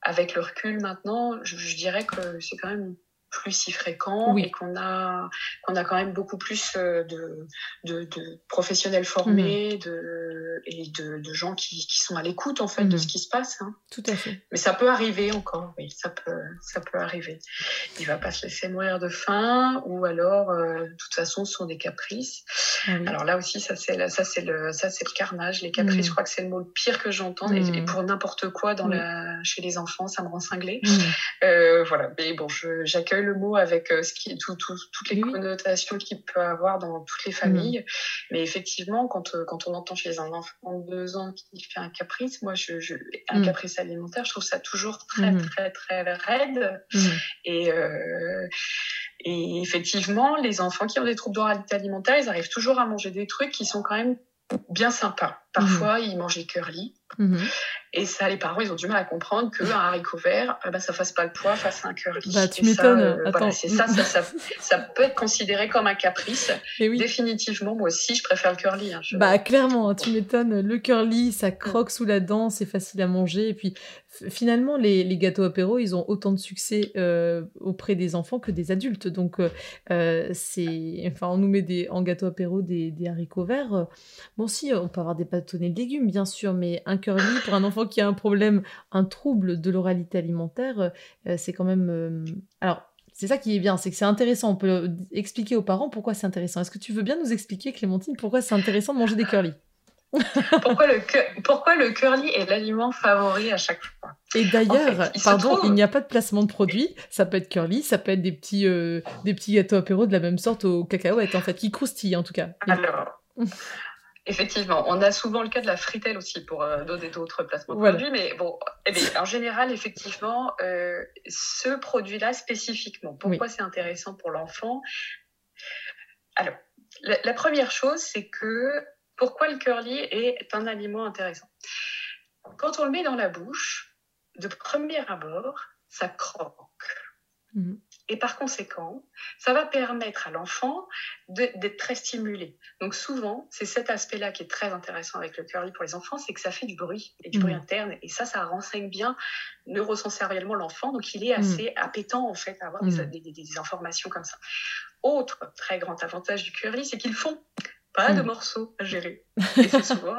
avec le recul maintenant, je, je dirais que c'est quand même plus si fréquent et qu'on a qu'on a quand même beaucoup plus euh, de, de, de professionnels formés mmh. de, et de, de gens qui, qui, sont à l'écoute en fait de mmh. ce qui se passe. Hein. Tout à fait. Mais ça peut arriver encore, oui, ça peut ça peut arriver. Il va pas se laisser mourir de faim ou alors euh, de toute façon ce sont des caprices. Ah alors là aussi ça c'est ça c'est le ça c'est le carnage. Les caprices, mmh. je crois que c'est le mot le pire que j'entends et, pour n'importe quoi dans la chez les enfants ça me rend cinglé. Euh, voilà. Mais bon, j'accueille le mot avec euh, ce qui, tout, toutes les connotations qu'il peut avoir dans toutes les familles. Mm. Mais effectivement, quand, euh, quand on entend chez un enfant de deux ans qui fait un caprice, moi, je, je un mm. caprice alimentaire, je trouve ça toujours très, mm. très, très raide. Et, euh, et effectivement, les enfants qui ont des troubles d'oralité alimentaire, ils arrivent toujours à manger des trucs qui sont quand même bien sympas. Parfois, ils mangent des curly. Et ça, les parents, ils ont du mal à comprendre qu'un haricot vert, euh, bah, ça fasse pas le poids face à un curly. Bah, tu m'étonnes. Euh, c'est ça ça, ça, peut être considéré comme un caprice. Et oui. Définitivement, moi aussi, je préfère le curly. Hein, bah, clairement, tu m'étonnes. Le curly, ça croque sous la dent, c'est facile à manger. Et puis, finalement, les, les, gâteaux apéro, ils ont autant de succès euh, auprès des enfants que des adultes. Donc, c'est, enfin, on nous met des, en gâteau apéro des, des haricots verts. Bon, si, on peut avoir des bâtonnets de légumes, bien sûr, mais un curly pour un enfant qui a un problème, un trouble de l'oralité alimentaire, euh, c'est quand même... Euh, alors, c'est ça qui est bien, c'est que c'est intéressant. On peut expliquer aux parents pourquoi c'est intéressant. Est-ce que tu veux bien nous expliquer, Clémentine, pourquoi c'est intéressant de manger des curly? Pourquoi, le pourquoi le curly est l'aliment favori à chaque fois? Et d'ailleurs, pardon, il n'y a pas de placement de produit. Ça peut être curly, ça peut être des petits, euh, des petits gâteaux apéro de la même sorte au cacahuètes, en fait, qui croustillent en tout cas. Alors, Effectivement, on a souvent le cas de la fritelle aussi pour euh, donner d'autres placements de produits, mais bon, eh en général, effectivement, euh, ce produit-là spécifiquement, pourquoi c'est intéressant pour l'enfant? Alors, la, première chose, c'est que pourquoi le curly est un aliment intéressant? Quand on le met dans la bouche, de premier abord, ça croque. Mhm. Et par conséquent, ça va permettre à l'enfant d'être très stimulé. Donc souvent, c'est cet aspect-là qui est très intéressant avec le curly pour les enfants, c'est que ça fait du bruit, et du bruit mmh. interne. Et ça, ça renseigne bien neurosensoriellement l'enfant. Donc il est mmh. assez appétant en fait à avoir des, mmh. des, informations comme ça. Autre très grand avantage du curly, c'est qu'ils font pas de hmm. morceaux à gérer. Et c'est souvent,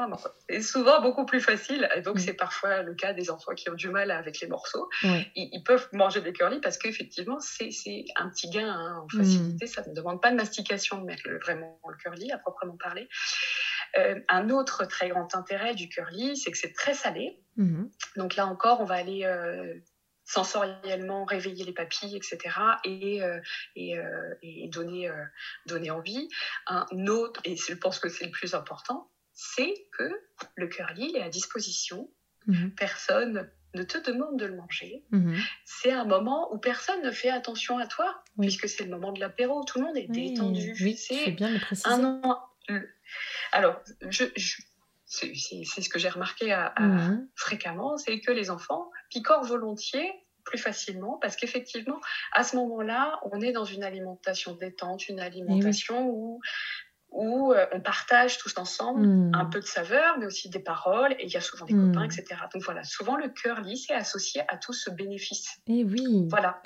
souvent, beaucoup plus facile. Et donc, hmm. c'est parfois le cas des enfants qui ont du mal avec les morceaux. Ils, peuvent manger des curly parce qu'effectivement, c'est un petit gain hein, en facilité. Hmm. Ça ne demande pas de mastication de mettre vraiment le curly, à proprement parler. Euh, un autre très grand intérêt du curly, c'est que c'est très salé. Donc là encore, on va aller euh, sensoriellement réveiller les papilles, etc. et, euh, et, euh, et donner, euh, donner envie. Un autre, et je pense que c'est le plus important, c'est que le curly est à disposition. Mhm. Personne ne te demande de le manger. Mhm. C'est un moment où personne ne fait attention à toi, puisque c'est le moment de l'apéro, tout le monde est détendu. Oui, c'est bien le préciser. Un Alors, je c'est ce que j'ai remarqué à, mhm. fréquemment, c'est que les enfants picorent volontiers plus facilement parce qu'effectivement, à ce moment-là, on est dans une alimentation détente, une alimentation où où euh, on partage tous ensemble Hmm. un peu de saveur, mais aussi des paroles, et il y a souvent des Hmm. copains, etc. Donc voilà, souvent le curly, c'est associé à tout ce bénéfice. Eh oui. Voilà.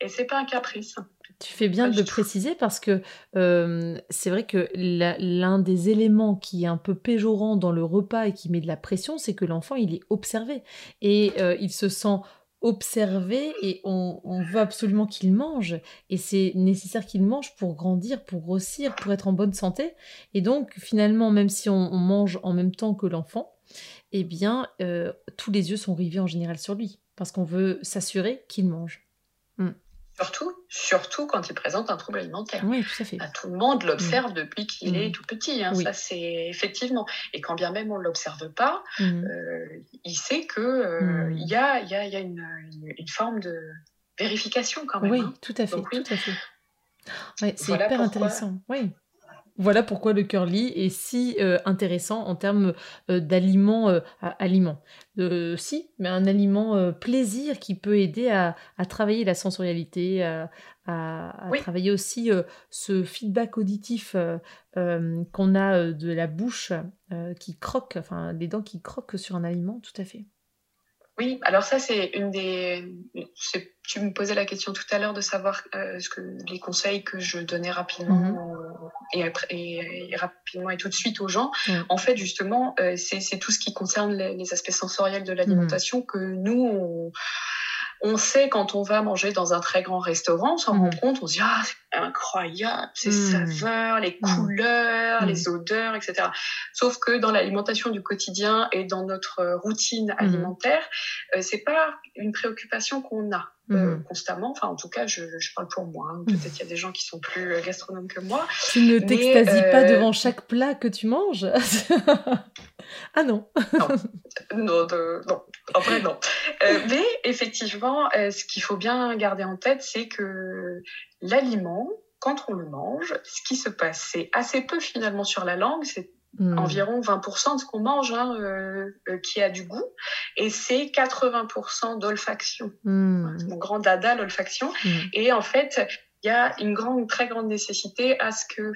Et c'est pas un caprice. Tu fais bien Pas de préciser parce que euh, c'est vrai que l'un des éléments qui est un peu péjorant dans le repas et qui met de la pression, c'est que l'enfant il est observé et euh, il se sent observé et on, on veut absolument qu'il mange et c'est nécessaire qu'il mange pour grandir, pour grossir, pour être en bonne santé et donc finalement même si on, on mange en même temps que l'enfant, eh bien euh, tous les yeux sont rivés en général sur lui parce qu'on veut s'assurer qu'il mange. Surtout, surtout quand il présente un trouble alimentaire. Oui, tout à fait. Tout le monde l'observe depuis qu'il Mm. est tout petit. hein, Oui. Ça, c'est effectivement. Et quand bien même on ne l'observe pas, Mhm. euh, il sait que euh, Mm. y a, il y a, il y a une, une- une forme de vérification quand même. Oui, hein. tout à fait, Donc oui. tout à fait. Ouais, c'est Voilà hyper pourquoi- intéressant. Oui. Voilà pourquoi le curly est si euh, intéressant en termes euh, d'aliments. euh, à- aliments. Euh, si, mais un aliment plaisir qui peut aider à, à travailler la sensorialité, à, à- à Oui. travailler aussi ce feedback auditif qu'on a de la bouche qui croque, enfin les dents qui croquent sur un aliment, tout à fait. Oui, alors ça, c'est une des. Tu me posais la question tout à l'heure de savoir euh, ce que les conseils que je donnais rapidement Mhm. euh, et, après- et- et rapidement et tout de suite aux gens. En fait, justement, euh, c'est tout ce qui concerne les, les aspects sensoriels de l'alimentation Mhm. que nous, on, on sait quand on va manger dans un très grand restaurant, on s'en Mhm. rend compte, on se dit ah c'est incroyable, ces Mhm. saveurs, les Mhm. couleurs, les odeurs, etc. Sauf que dans l'alimentation du quotidien et dans notre euh, routine alimentaire, euh, c'est pas une préoccupation qu'on a. euh, constamment, enfin en tout cas je, je parle pour moi, hein. peut-être qu'il y a des gens qui sont plus euh, gastronomes que moi, Tu ne t'extasies pas devant chaque plat que tu manges? Ah non Non, de- non, en vrai, non. Euh, mais effectivement, euh, ce qu'il faut bien garder en tête, c'est que l'aliment, quand on le mange, ce qui se passe, c'est assez peu finalement sur la langue, c'est Hmm. environ 20% de ce qu'on mange hein, euh, euh, qui a du goût, et c'est 80% d'olfaction. C'est mon grand dada, l'olfaction. Hmm. Et en fait, il y a une grande, très grande nécessité à ce que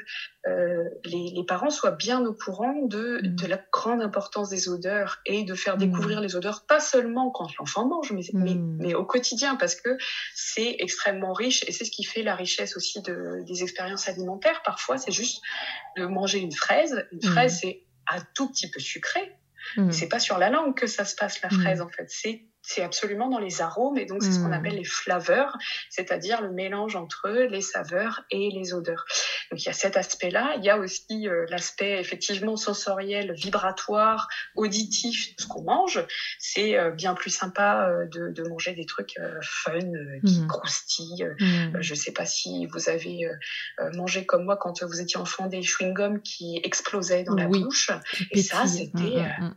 euh, les, les parents soient bien au courant de, Mm. de la grande importance des odeurs et de faire Mm. découvrir les odeurs, pas seulement quand l'enfant mange, mais, mais, Mm. mais au quotidien, parce que c'est extrêmement riche et c'est ce qui fait la richesse aussi de, des expériences alimentaires. Parfois, c'est juste de manger une fraise. Une fraise, c'est un tout petit peu sucré. C'est pas sur la langue que ça se passe, la fraise, en fait. C'est c'est absolument dans les arômes et donc c'est ce qu'on Mm. appelle les flaveurs, c'est-à-dire le mélange entre les saveurs et les odeurs. Donc il y a cet aspect-là. Il y a aussi euh, l'aspect effectivement sensoriel, vibratoire, auditif de ce qu'on mange. C'est euh, bien plus sympa euh, de, de manger des trucs fun, qui Mm. croustillent. Hmm. Je ne sais pas si vous avez mangé comme moi quand vous étiez enfant des chewing-gums qui explosaient dans la bouche. Et ça, c'était, Hmm, hmm, hmm.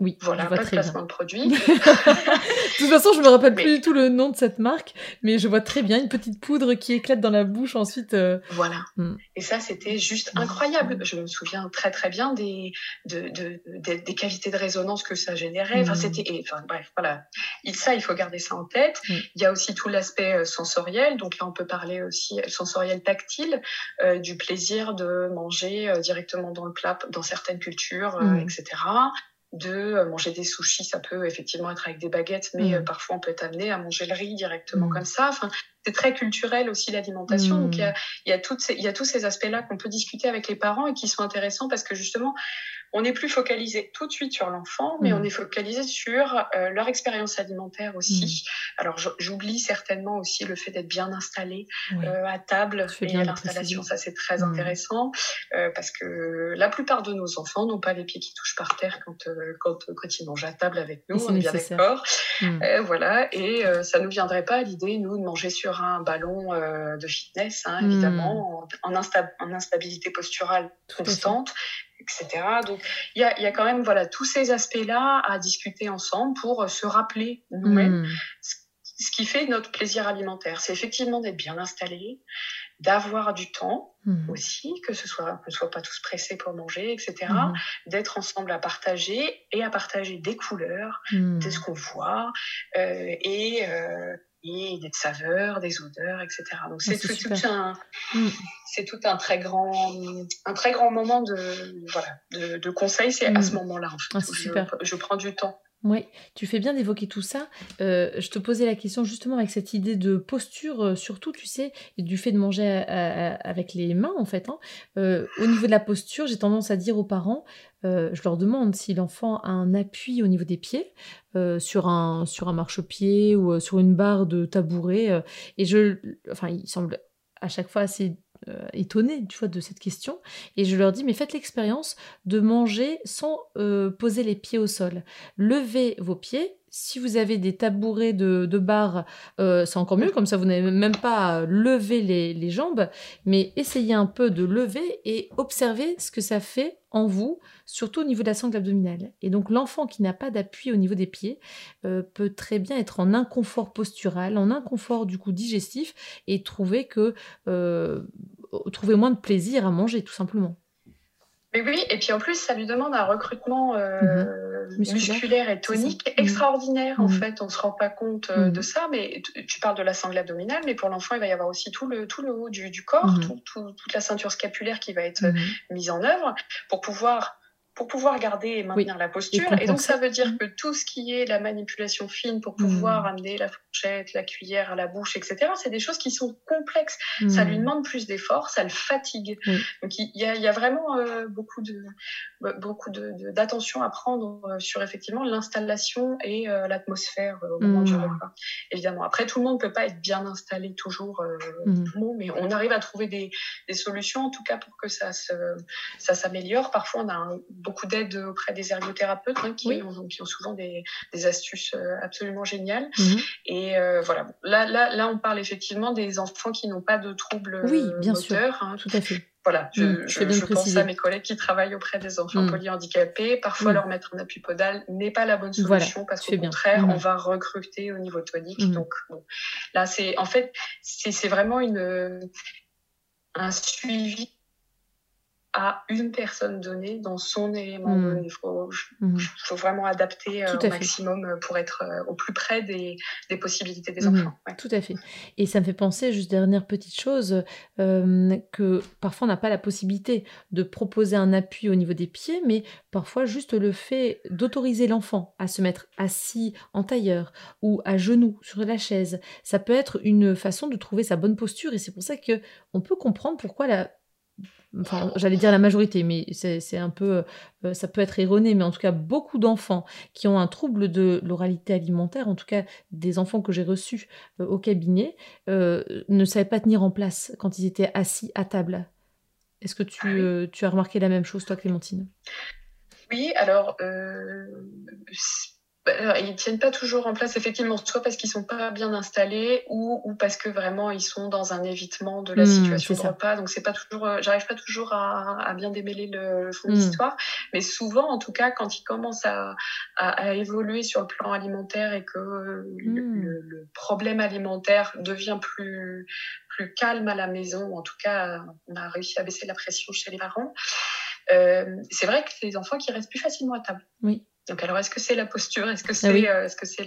Oui, Voilà, je vois pas de très bien. placement de produit. De toute façon, je me rappelle Mais- plus du tout le nom de cette marque, mais je vois très bien une petite poudre qui éclate dans la bouche ensuite. euh, Voilà. Mm. Et ça, c'était juste incroyable. Je me souviens très très bien des, de, de- des, des cavités de résonance que ça générait. Enfin, c'était, enfin, bref, voilà. Et ça, il faut garder ça en tête. Il y a aussi tout l'aspect euh, sensoriel. Donc là, on peut parler aussi euh, sensoriel tactile, euh, du plaisir de manger euh, directement dans le plat, dans certaines cultures, etc. De euh, manger des sushis, ça peut effectivement être avec des baguettes, mais Mm. euh, parfois on peut être amené à manger le riz directement Mm. comme ça. Enfin, c'est très culturel aussi l'alimentation. Donc il y a il y a, toutes ces- il y a tous ces aspects-là qu'on peut discuter avec les parents et qui sont intéressants parce que justement, on n'est plus focalisé tout de suite sur l'enfant, mais Mm. on est focalisé sur euh, leur expérience alimentaire aussi. Alors, j- j'oublie certainement aussi le fait d'être bien installé ouais. euh, à table et à l'installation. Ça, c'est très intéressant euh, parce que la plupart de nos enfants n'ont pas les pieds qui touchent par terre quand, euh, quand, quand ils mangent à table avec nous. On est bien d'accord. Hmm. Voilà, et ça nous viendrait pas à l'idée, nous, de manger sur un ballon euh, de fitness, hein, Mm. évidemment, en, en, insta- en instabilité posturale constante, etc. Donc, il y a, y a quand même voilà, tous ces aspects-là à discuter ensemble pour euh, se rappeler nous-mêmes Hmm. ce qui fait notre plaisir alimentaire. C'est effectivement d'être bien installé, d'avoir du temps Hmm. aussi, que ce soit qu'on ne soit pas tous pressés pour manger, etc. Hmm. D'être ensemble à partager et à partager des couleurs, Hmm. de ce qu'on voit euh, et, euh, des saveurs, des odeurs, etc. Donc c'est c'est tout, un, Mm. c'est tout un très grand, un très grand moment de, voilà, de, conseil. C'est à ce mm. moment-là, en fait, ah, je, je prends du temps. Oui, tu fais bien d'évoquer tout ça. Euh, je te posais la question justement avec cette idée de posture, euh, surtout, tu sais, et du fait de manger avec les mains, en fait. Hein. Euh, au niveau de la posture, j'ai tendance à dire aux parents, je leur demande si l'enfant a un appui au niveau des pieds, sur un, sur un marchepied ou sur une barre de tabouret. et je, enfin, il semble à chaque fois assez euh, étonnés tu vois, de cette question. Et je leur dis, mais faites l'expérience de manger sans euh, poser les pieds au sol. Levez vos pieds. Si vous avez des tabourets de, de barre, euh, c'est encore mieux, comme ça vous n'avez même pas à lever les, les jambes, mais essayez un peu de lever et observez ce que ça fait en vous, surtout au niveau de la sangle abdominale. Et donc l'enfant qui n'a pas d'appui au niveau des pieds peut très bien être en inconfort postural, en inconfort du coup digestif et trouver que trouver moins de plaisir à manger, tout simplement. Mais oui, et puis en plus, ça lui demande un recrutement euh, mhm. musculaire. et tonique mhm. extraordinaire, en mhm. fait. On ne se rend pas compte euh, de ça, mais tu parles de la sangle abdominale, mais pour l'enfant, il va y avoir aussi tout le, tout le haut du, du corps, toute la ceinture scapulaire qui va être mise en œuvre pour pouvoir pour pouvoir garder et maintenir la posture. Et, donc, ça veut dire mm. que tout ce qui est la manipulation fine pour pouvoir mm. amener la fourchette, la cuillère à la bouche, etc., c'est des choses qui sont complexes. Ça lui mm. demande plus d'efforts, ça le fatigue. Donc, il y, a, y a, vraiment euh, beaucoup de beaucoup d'attention de, à prendre euh, sur effectivement l'installation et euh, l'atmosphère au moment du repas. Évidemment. Après, tout le monde ne peut pas être bien installé toujours, tout le monde, mais on arrive à trouver des, des, solutions, en tout cas, pour que ça s'améliore. Ça Parfois, on a un beaucoup d'aide auprès des ergothérapeutes hein, qui, ont, qui, ont, souvent des, des astuces euh, absolument géniales. Mhm. Et euh, voilà, là, là, là, on parle effectivement des enfants qui n'ont pas de troubles oui, bien moteurs. Sûr. Hein. Tout à fait. Voilà, je, mm, je, pense à mes collègues qui travaillent auprès des enfants mmh. polyhandicapés. Parfois, leur mettre un appui podal n'est pas la bonne solution parce qu'au contraire, mm. on va recruter au niveau tonique. Mm. Donc, bon, là, c'est en fait, c'est vraiment une, un suivi à une personne donnée dans son élément mmh. Il faut, mmh. faut, vraiment adapter euh, au maximum euh, pour être euh, au plus près des, des possibilités des mmh. enfants. Tout à fait. Et ça me fait penser, juste dernière petite chose, que parfois on n'a pas la possibilité de proposer un appui au niveau des pieds, mais parfois juste le fait d'autoriser l'enfant à se mettre assis en tailleur ou à genoux sur la chaise, ça peut être une façon de trouver sa bonne posture et c'est pour ça que on peut comprendre pourquoi la enfin j'allais dire la majorité, mais c'est un peu, euh, ça peut être erroné, mais en tout cas beaucoup d'enfants qui ont un trouble de l'oralité alimentaire, en tout cas des enfants que j'ai reçus euh, au cabinet, euh, ne savaient pas tenir en place quand ils étaient assis à table. Est-ce que tu, ah tu, as remarqué la même chose, toi, Clémentine? Oui, alors ils tiennent pas toujours en place, effectivement, soit parce qu'ils sont pas bien installés ou, ou, parce que vraiment ils sont dans un évitement de la mmh, situation de repas. Donc c'est pas toujours, euh, j'arrive pas toujours à, à, bien démêler le, fond de mmh. l'histoire, mais souvent, en tout cas, quand ils commencent à, à, à, évoluer sur le plan alimentaire et que le, mmh. le, problème alimentaire devient plus plus calme à la maison, en tout cas, on a réussi à baisser la pression chez les parents. Euh, c'est vrai que les enfants qui restent plus facilement à table. Oui. Donc alors est-ce que c'est la posture, est-ce que ah c'est euh, est-ce que c'est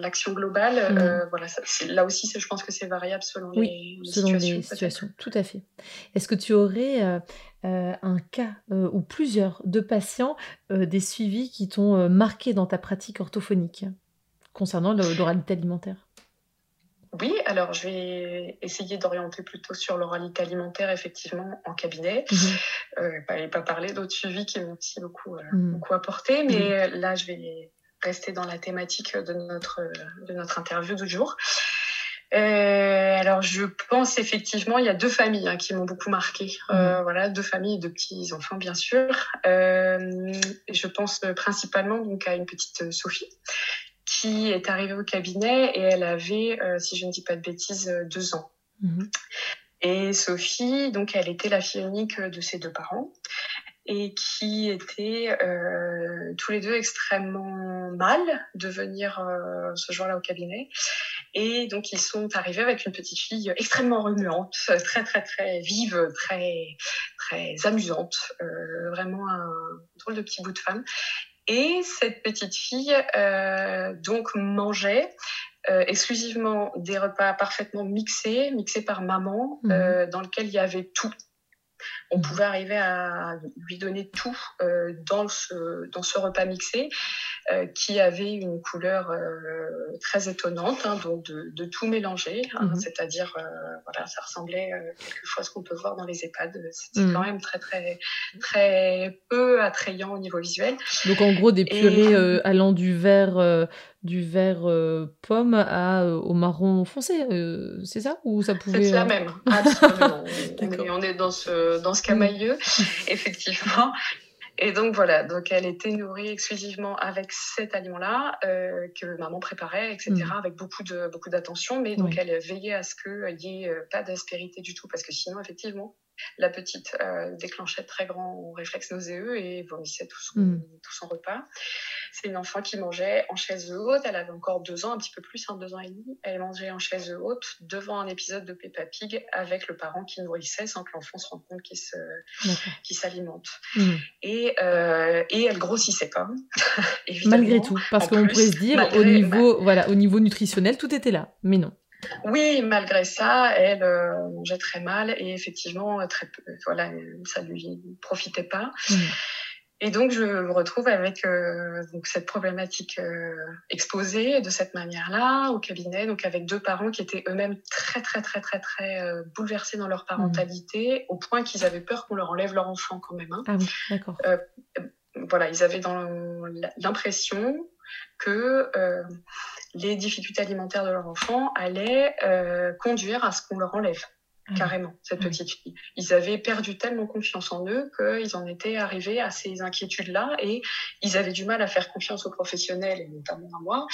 l'action globale? Mm. euh, Voilà, ça, là aussi je pense que c'est variable selon les, selon les situations. Tout à fait. Est-ce que tu aurais euh, un cas ou plusieurs de patients des suivis qui t'ont marqué dans ta pratique orthophonique concernant l'oralité alimentaire? Oui, alors je vais essayer d'orienter plutôt sur l'oralité alimentaire, effectivement, en cabinet. Mhm. Euh, pas, pas parler d'autres suivis qui m'ont aussi beaucoup, euh, mhm. beaucoup apporté, mais mhm. là, je vais rester dans la thématique de notre, de notre interview du jour. Euh, alors, je pense effectivement, il y a deux familles hein, qui m'ont beaucoup marqué. Euh, voilà, deux familles de petits enfants, bien sûr. Euh, je pense principalement donc à une petite Sophie qui est arrivée au cabinet et elle avait, euh, si je ne dis pas de bêtises, euh, deux ans. Mhm. Et Sophie, donc, elle était la fille unique de ses deux parents et qui étaient euh, tous les deux extrêmement mal de venir euh, ce jour-là au cabinet. Et donc, ils sont arrivés avec une petite fille extrêmement remuante, très, très, très vive, très, très amusante, euh, vraiment un drôle de petit bout de femme. Et cette petite fille euh, donc mangeait exclusivement des repas parfaitement mixés, mixés par maman, mmh. dans lequel il y avait tout on pouvait arriver à lui donner tout euh, dans, ce, dans ce repas mixé euh, qui avait une couleur euh, très étonnante, hein, donc de, tout mélanger, hein, mhm. c'est-à-dire voilà, ça ressemblait quelquefois à ce qu'on peut voir dans les EHPAD. C'était mhm. quand même très très très peu attrayant au niveau visuel. Donc en gros des purées allant du vert du vert pomme à, au marron foncé, c'est ça? Ou ça pouvait C'est la même, absolument. on, est, dans ce dans ce camailleux, effectivement. Et donc voilà, donc elle était nourrie exclusivement avec cet aliment-là euh, que maman préparait, etc., mm. avec beaucoup de beaucoup d'attention. Mais donc elle veillait à ce qu'il n'y ait euh, pas d'aspérité du tout, parce que sinon effectivement la petite euh, déclenchait de très grands réflexes nauséeux et vomissait tout son, mm. tout son repas. C'est une enfant qui mangeait en chaise haute. Elle avait encore deux ans, un petit peu plus, hein, deux ans et demi. Elle mangeait en chaise haute devant un épisode de Peppa Pig avec le parent qui nourrissait sans que l'enfant se rende compte qu'il s'alimente. Mm. Et, euh, et elle grossissait pas. Malgré tout, parce qu'on pourrait se dire au niveau, voilà, au niveau nutritionnel, tout était là. Mais non. Oui, malgré ça, elle euh, mangeait très mal et effectivement, très peu, voilà, ça lui profitait pas. Mmh. Et donc, je me retrouve avec euh, donc cette problématique euh, exposée de cette manière-là au cabinet, donc avec deux parents qui étaient eux-mêmes très, très, très, très, très bouleversés dans leur parentalité, au point qu'ils avaient peur qu'on leur enlève leur enfant quand même. Hein. Ah oui, d'accord. voilà, ils avaient dans l'impression que les difficultés alimentaires de leur enfant allaient euh, conduire à ce qu'on leur enlève ah carrément cette petite fille. Ils avaient perdu tellement confiance en eux qu'ils en étaient arrivés à ces inquiétudes-là et ils avaient du mal à faire confiance aux professionnels et notamment à moi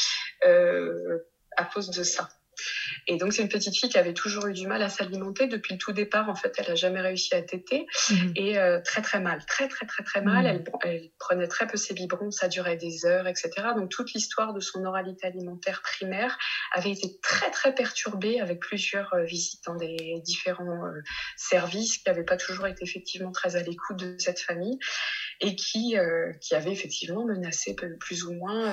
euh, à cause de ça. Et donc, c'est une petite fille qui avait toujours eu du mal à s'alimenter. Depuis le tout départ, en fait, elle n'a jamais réussi à téter. Mhm. Et euh, très, très mal. Très, très, très, très mal. Mhm. Elle, prenait très peu ses biberons. Ça durait des heures, etc. Donc, toute l'histoire de son oralité alimentaire primaire avait été très, très perturbée avec plusieurs euh, visites dans des différents euh, services qui n'avaient pas toujours été effectivement très à l'écoute de cette famille et qui, qui avaient effectivement menacé plus ou moins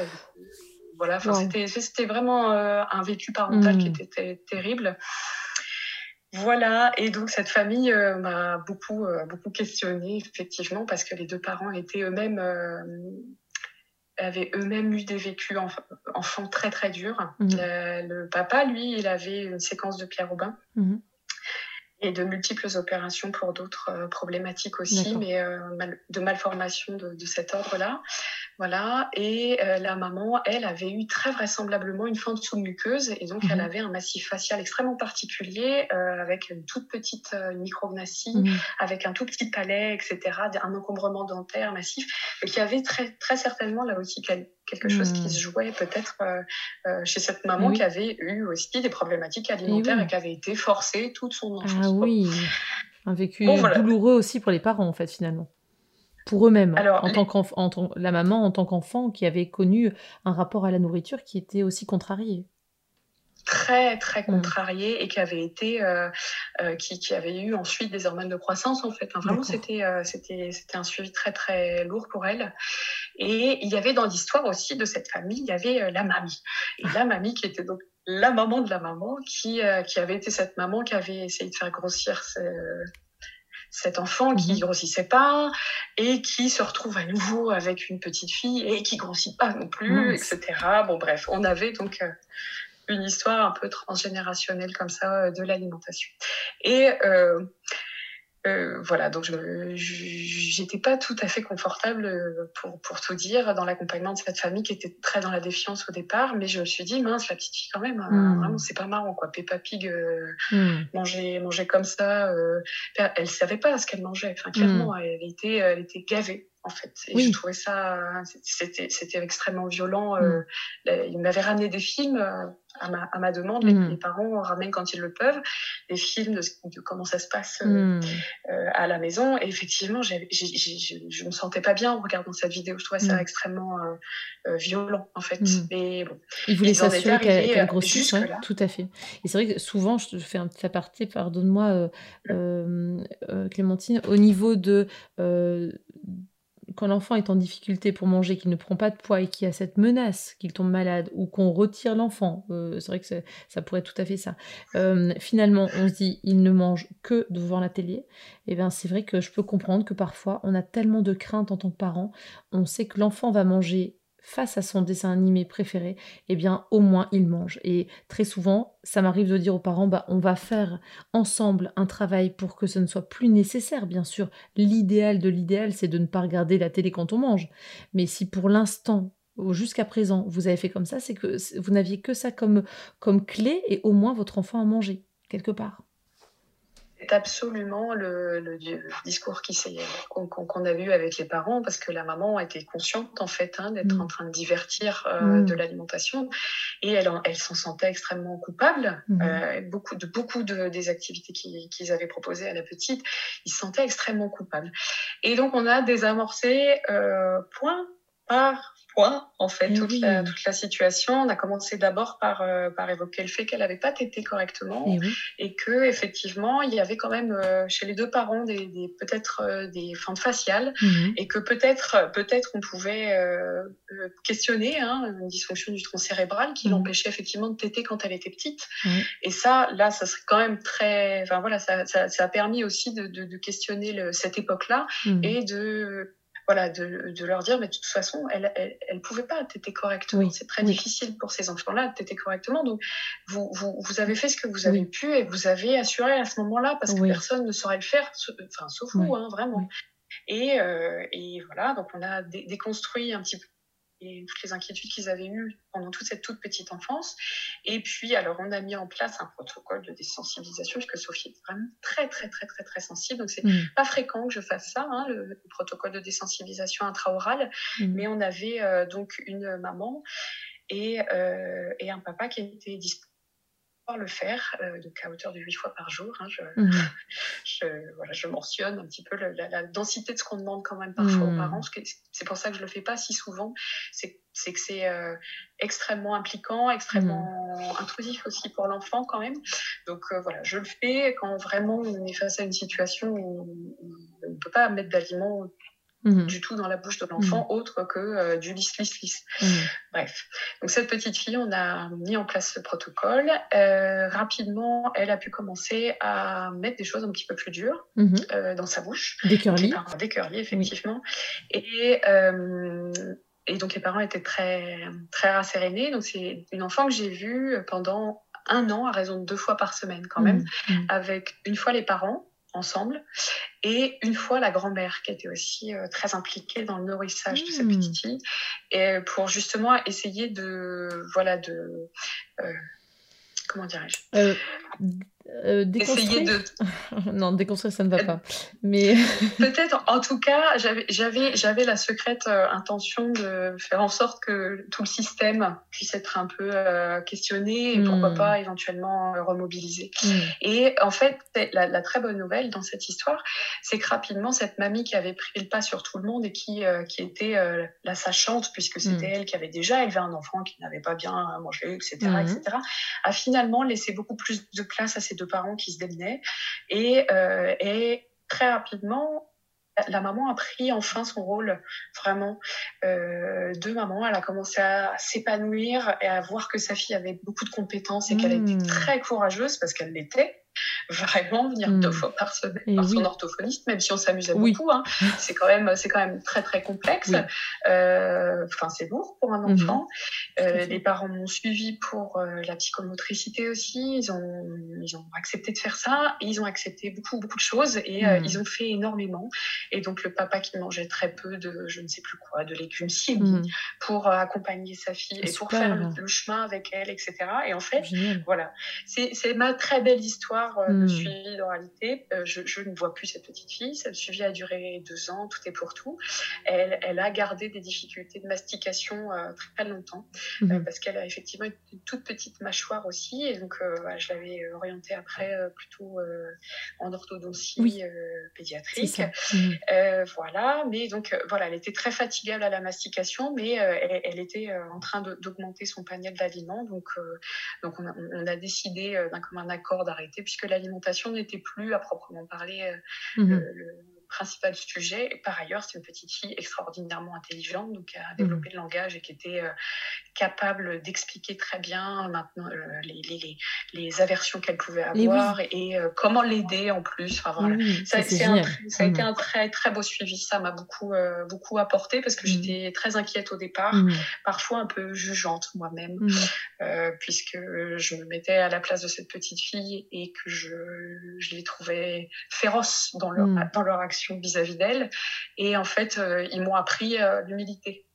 voilà, c'était vraiment euh, un vécu parental qui hmm. était terrible. Voilà, et donc cette famille euh, m'a beaucoup, euh, beaucoup questionné effectivement, parce que les deux parents étaient eux-mêmes, avaient eux-mêmes eu des vécus enfants très très durs. Hmm. Le, papa, lui, il avait une séquence de Pierre Robin. Hmm. Et de multiples opérations pour d'autres problématiques aussi, mais de malformations de, de cet ordre-là. Voilà. Et euh, la maman, elle, avait eu très vraisemblablement une fente sous-muqueuse et donc elle mhm. avait un massif facial extrêmement particulier euh, avec une toute petite euh, micrognathie, mhm. avec un tout petit palais, etc., un encombrement dentaire massif, et qui avait très, très certainement là aussi quelque chose qui mhm. se jouait peut-être chez cette maman qui avait eu aussi des problématiques alimentaires et, qui avait été forcée toute son enfance. Ah oui, un vécu douloureux aussi pour les parents en fait finalement pour eux-mêmes, en tant qu'enfant, la maman en tant qu'enfant qui avait connu un rapport à la nourriture qui était aussi contrarié très très mm. contrarié et qui avait été euh, euh, qui, qui, avait eu ensuite des hormones de croissance en fait hein. vraiment c'était euh, c'était c'était un suivi très très lourd pour elle et il y avait dans l'histoire aussi de cette famille il y avait la mamie et la mamie qui était donc la maman de la maman qui qui avait été cette maman qui avait essayé de faire grossir cet enfant qui mhm. grossissait pas et qui se retrouve à nouveau avec une petite fille et qui grossit pas non plus, etc. Bon bref, on avait donc euh, une histoire un peu transgénérationnelle comme ça euh, de l'alimentation. Et euh, euh, voilà, donc je n'étais pas tout à fait confortable euh, pour, pour tout dire dans l'accompagnement de cette famille qui était très dans la défiance au départ, mais je me suis dit mince la petite fille quand même, hmm. vraiment c'est pas marrant quoi. Peppa Pig euh, hmm. manger manger comme ça, euh, elle savait pas ce qu'elle mangeait, enfin clairement hmm. elle était elle était gavée en fait. Et je trouvais ça, c'était, c'était extrêmement violent. Euh, il m'avait ramené des films euh, à, ma, à ma demande. Les, parents ramènent quand ils le peuvent des films de, comment ça se passe euh, mm. à la maison. Et effectivement, j'ai, je me sentais pas bien en regardant cette vidéo. Je trouvais ça mm. extrêmement violent, en fait. Mais bon, il voulait s'assurer qu'elle, qu'elle grossisse, tout à fait. Et c'est vrai que souvent, je fais un petit aparté, pardonne-moi, Clémentine, au niveau de quand l'enfant est en difficulté pour manger, qu'il ne prend pas de poids et qu'il y a cette menace qu'il tombe malade ou qu'on retire l'enfant, c'est vrai que ça pourrait être tout à fait ça. finalement, on se dit il ne mange que devant la télé. Et eh bien, c'est vrai que je peux comprendre que parfois on a tellement de crainte en tant que parent, on sait que l'enfant va manger face à son dessin animé préféré, eh bien au moins il mange. Et très souvent, ça m'arrive de dire aux parents, bah, on va faire ensemble un travail pour que ce ne soit plus nécessaire. Bien sûr, l'idéal de l'idéal, c'est de ne pas regarder la télé quand on mange. Mais si pour l'instant, jusqu'à présent, vous avez fait comme ça, c'est que vous n'aviez que ça comme, comme clé et au moins votre enfant a mangé quelque part c'est absolument le, discours qu'on a eu avec les parents parce que la maman était consciente en fait hein, d'être mm. en train de divertir euh, mm. de l'alimentation et elle, elle s'en sentait extrêmement coupable. Mm. Euh, beaucoup de beaucoup de, des activités qu'ils avaient proposées à la petite, ils se sentaient extrêmement coupables. Et donc on a désamorcé euh, point par en fait, toute, la, toute, la, situation. On a commencé d'abord par, euh, par évoquer le fait qu'elle n'avait pas tété correctement et, que effectivement, il y avait quand même euh, chez les deux parents des, des peut-être euh, des fentes faciales mhm. et que peut-être peut-être on pouvait questionner hein, une dysfonction du tronc cérébral qui mhm. l'empêchait effectivement de téter quand elle était petite. Et ça, là, ça serait quand même très. Enfin voilà, ça, ça, ça a permis aussi de, de, de questionner le, cette époque-là mhm. et de voilà, de, de, leur dire, mais de toute façon, elle elle, elle pouvait pas téter correctement. c'est très difficile pour ces enfants-là de téter correctement. Donc, vous, vous, vous, avez fait ce que vous avez pu et vous avez assuré à ce moment-là parce que personne ne saurait le faire, enfin, sauf vous, hein, vraiment. Et, euh, et, voilà, donc on a déconstruit un petit peu et toutes les inquiétudes qu'ils avaient eues pendant toute cette toute petite enfance. Et puis, alors, on a mis en place un protocole de désensibilisation, puisque Sophie est vraiment très, très, très, très, très sensible. Donc, c'est mm. pas fréquent que je fasse ça, hein, le, protocole de désensibilisation intra-orale. Mm. Mais on avait euh, donc une maman et, euh, et un papa qui était disponible le faire, euh, donc à hauteur de 8 fois par jour. Hein, mhm. je, voilà, je, mentionne un petit peu la, densité de ce qu'on demande quand même parfois aux mhm. parents. C'est pour ça que je le fais pas si souvent. C'est que c'est euh, extrêmement impliquant, extrêmement mhm. intrusif aussi pour l'enfant quand même. Donc euh, voilà, je le fais quand vraiment on est face à une situation où on ne peut pas mettre d'aliments Mhm. du tout dans la bouche de l'enfant, mhm. autre que euh, du lisse, lisse, lisse. Bref. Donc, cette petite fille, on a mis en place ce protocole. Euh, rapidement, elle a pu commencer à mettre des choses un petit peu plus dures euh, dans sa bouche. Des curly. Des curly, effectivement. Et, et donc, les parents étaient très, très rassérénés. Donc, c'est une enfant que j'ai vue pendant un an, à raison de deux fois par semaine quand même, avec une fois les parents ensemble. Et une fois, la grand-mère qui était aussi euh, très impliquée dans le nourrissage de cette mmh. petite fille, et pour justement essayer de, voilà, de, euh, comment dirais-je? Euh, euh, Essayer de. non, déconstruire, ça ne va pas. Mais. Peut-être, en tout cas, j'avais la secrète euh, intention de faire en sorte que tout le système puisse être un peu euh, questionné et pourquoi hmm. pas éventuellement remobilisé. Hmm. Et en fait, la, très bonne nouvelle dans cette histoire, c'est que rapidement, cette mamie qui avait pris le pas sur tout le monde et qui, qui était la sachante, puisque c'était hmm. elle qui avait déjà élevé un enfant qui n'avait pas bien mangé, etc., etc., a finalement laissé beaucoup plus de place à ses deux parents qui se démenaient. Et, euh, et très rapidement, la maman a pris enfin son rôle vraiment euh, de maman. Elle a commencé à s'épanouir et à voir que sa fille avait beaucoup de compétences et qu'elle était mmh. très courageuse parce qu'elle l'était vraiment venir deux hmm. fois par semaine par son orthophoniste, même si on s'amusait beaucoup. Hein. C'est quand même, c'est quand même très très complexe. Euh, enfin, c'est lourd pour un mhm. enfant. Euh, les parents m'ont suivi pour euh, la psychomotricité aussi. Ils ont, ils ont accepté de faire ça. Et ils ont accepté beaucoup beaucoup de choses et hmm. ils ont fait énormément. Et donc le papa qui mangeait très peu de, je ne sais plus quoi, de légumes cibles hmm. pour accompagner sa fille et pour faire le, chemin avec elle, etc. Et en fait, voilà, c'est ma très belle histoire le euh, hmm. suivi d'oralité. Euh, je, ne vois plus cette petite fille. Ce suivi a duré deux ans, tout est pour tout. Elle, elle a gardé des difficultés de mastication euh, très longtemps hmm. parce qu'elle a effectivement une toute petite mâchoire aussi. Et donc, je l'avais orientée après plutôt en orthodontie pédiatrique. Voilà. Mais donc, voilà, elle était très fatigable à la mastication, mais elle, était en train d'augmenter son panier d'aliments. Donc, donc on a, on a décidé d'un commun accord d'arrêter puisque l'alimentation n'était plus à proprement parler euh, mhm. le, principal sujet. Et par ailleurs, c'est une petite fille extraordinairement intelligente, donc qui a développé mmh. le langage et qui était capable d'expliquer très bien maintenant les, les, les, aversions qu'elle pouvait avoir et, comment l'aider en plus. Enfin, voilà. ça, ça, a été un très, très beau suivi. Ça m'a beaucoup, beaucoup apporté parce que j'étais très inquiète au départ, parfois un peu jugeante moi-même, puisque je me mettais à la place de cette petite fille et que je, je les trouvais féroces dans leur, mm. dans leur action vis-à-vis d'elle. Et en fait, euh, ils m'ont appris euh, l'humilité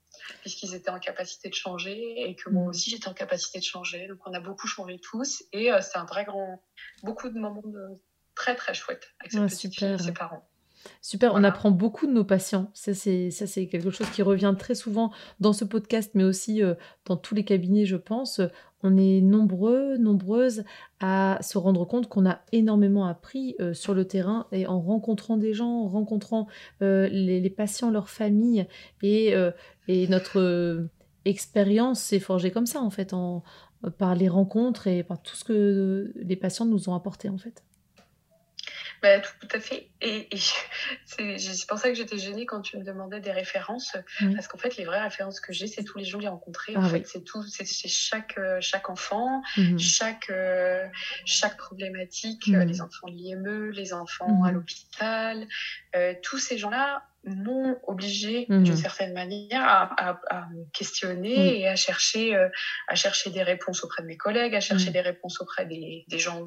puisqu'ils étaient en capacité de changer et que moi mm. aussi j'étais en capacité de changer. Donc on a beaucoup changé tous et euh, c'est un vrai grand, beaucoup de moments de très très chouettes avec cette petite fille et ses parents. Super, on apprend beaucoup de nos patients. Ça, c'est, ça, c'est quelque chose qui revient très souvent dans ce podcast, mais aussi dans tous les cabinets, je pense on est nombreux, nombreuses à se rendre compte qu'on a énormément appris euh, sur le terrain et en rencontrant des gens, en rencontrant euh, les, patients, leurs familles et, euh, et notre expérience s'est forgée comme ça en fait, en, par les rencontres et par tout ce que les patients nous ont apporté en fait. Bah, tout, à fait. Et, c'est pour ça que j'étais gênée quand tu me demandais des références. Parce qu'en fait, les vraies références que j'ai, c'est tous les gens que j'ai rencontrés. En ah fait, c'est tout, c'est chaque, euh, chaque enfant, mmh chaque, euh, chaque problématique, euh, mmh les enfants de l'IME, les enfants à mmh l'hôpital, tous ces gens-là m'ont obligé d'une mmh certaine manière à, à, me questionner et à chercher, euh, à chercher des réponses auprès de mes collègues, à chercher mmh. des réponses auprès des, des, gens,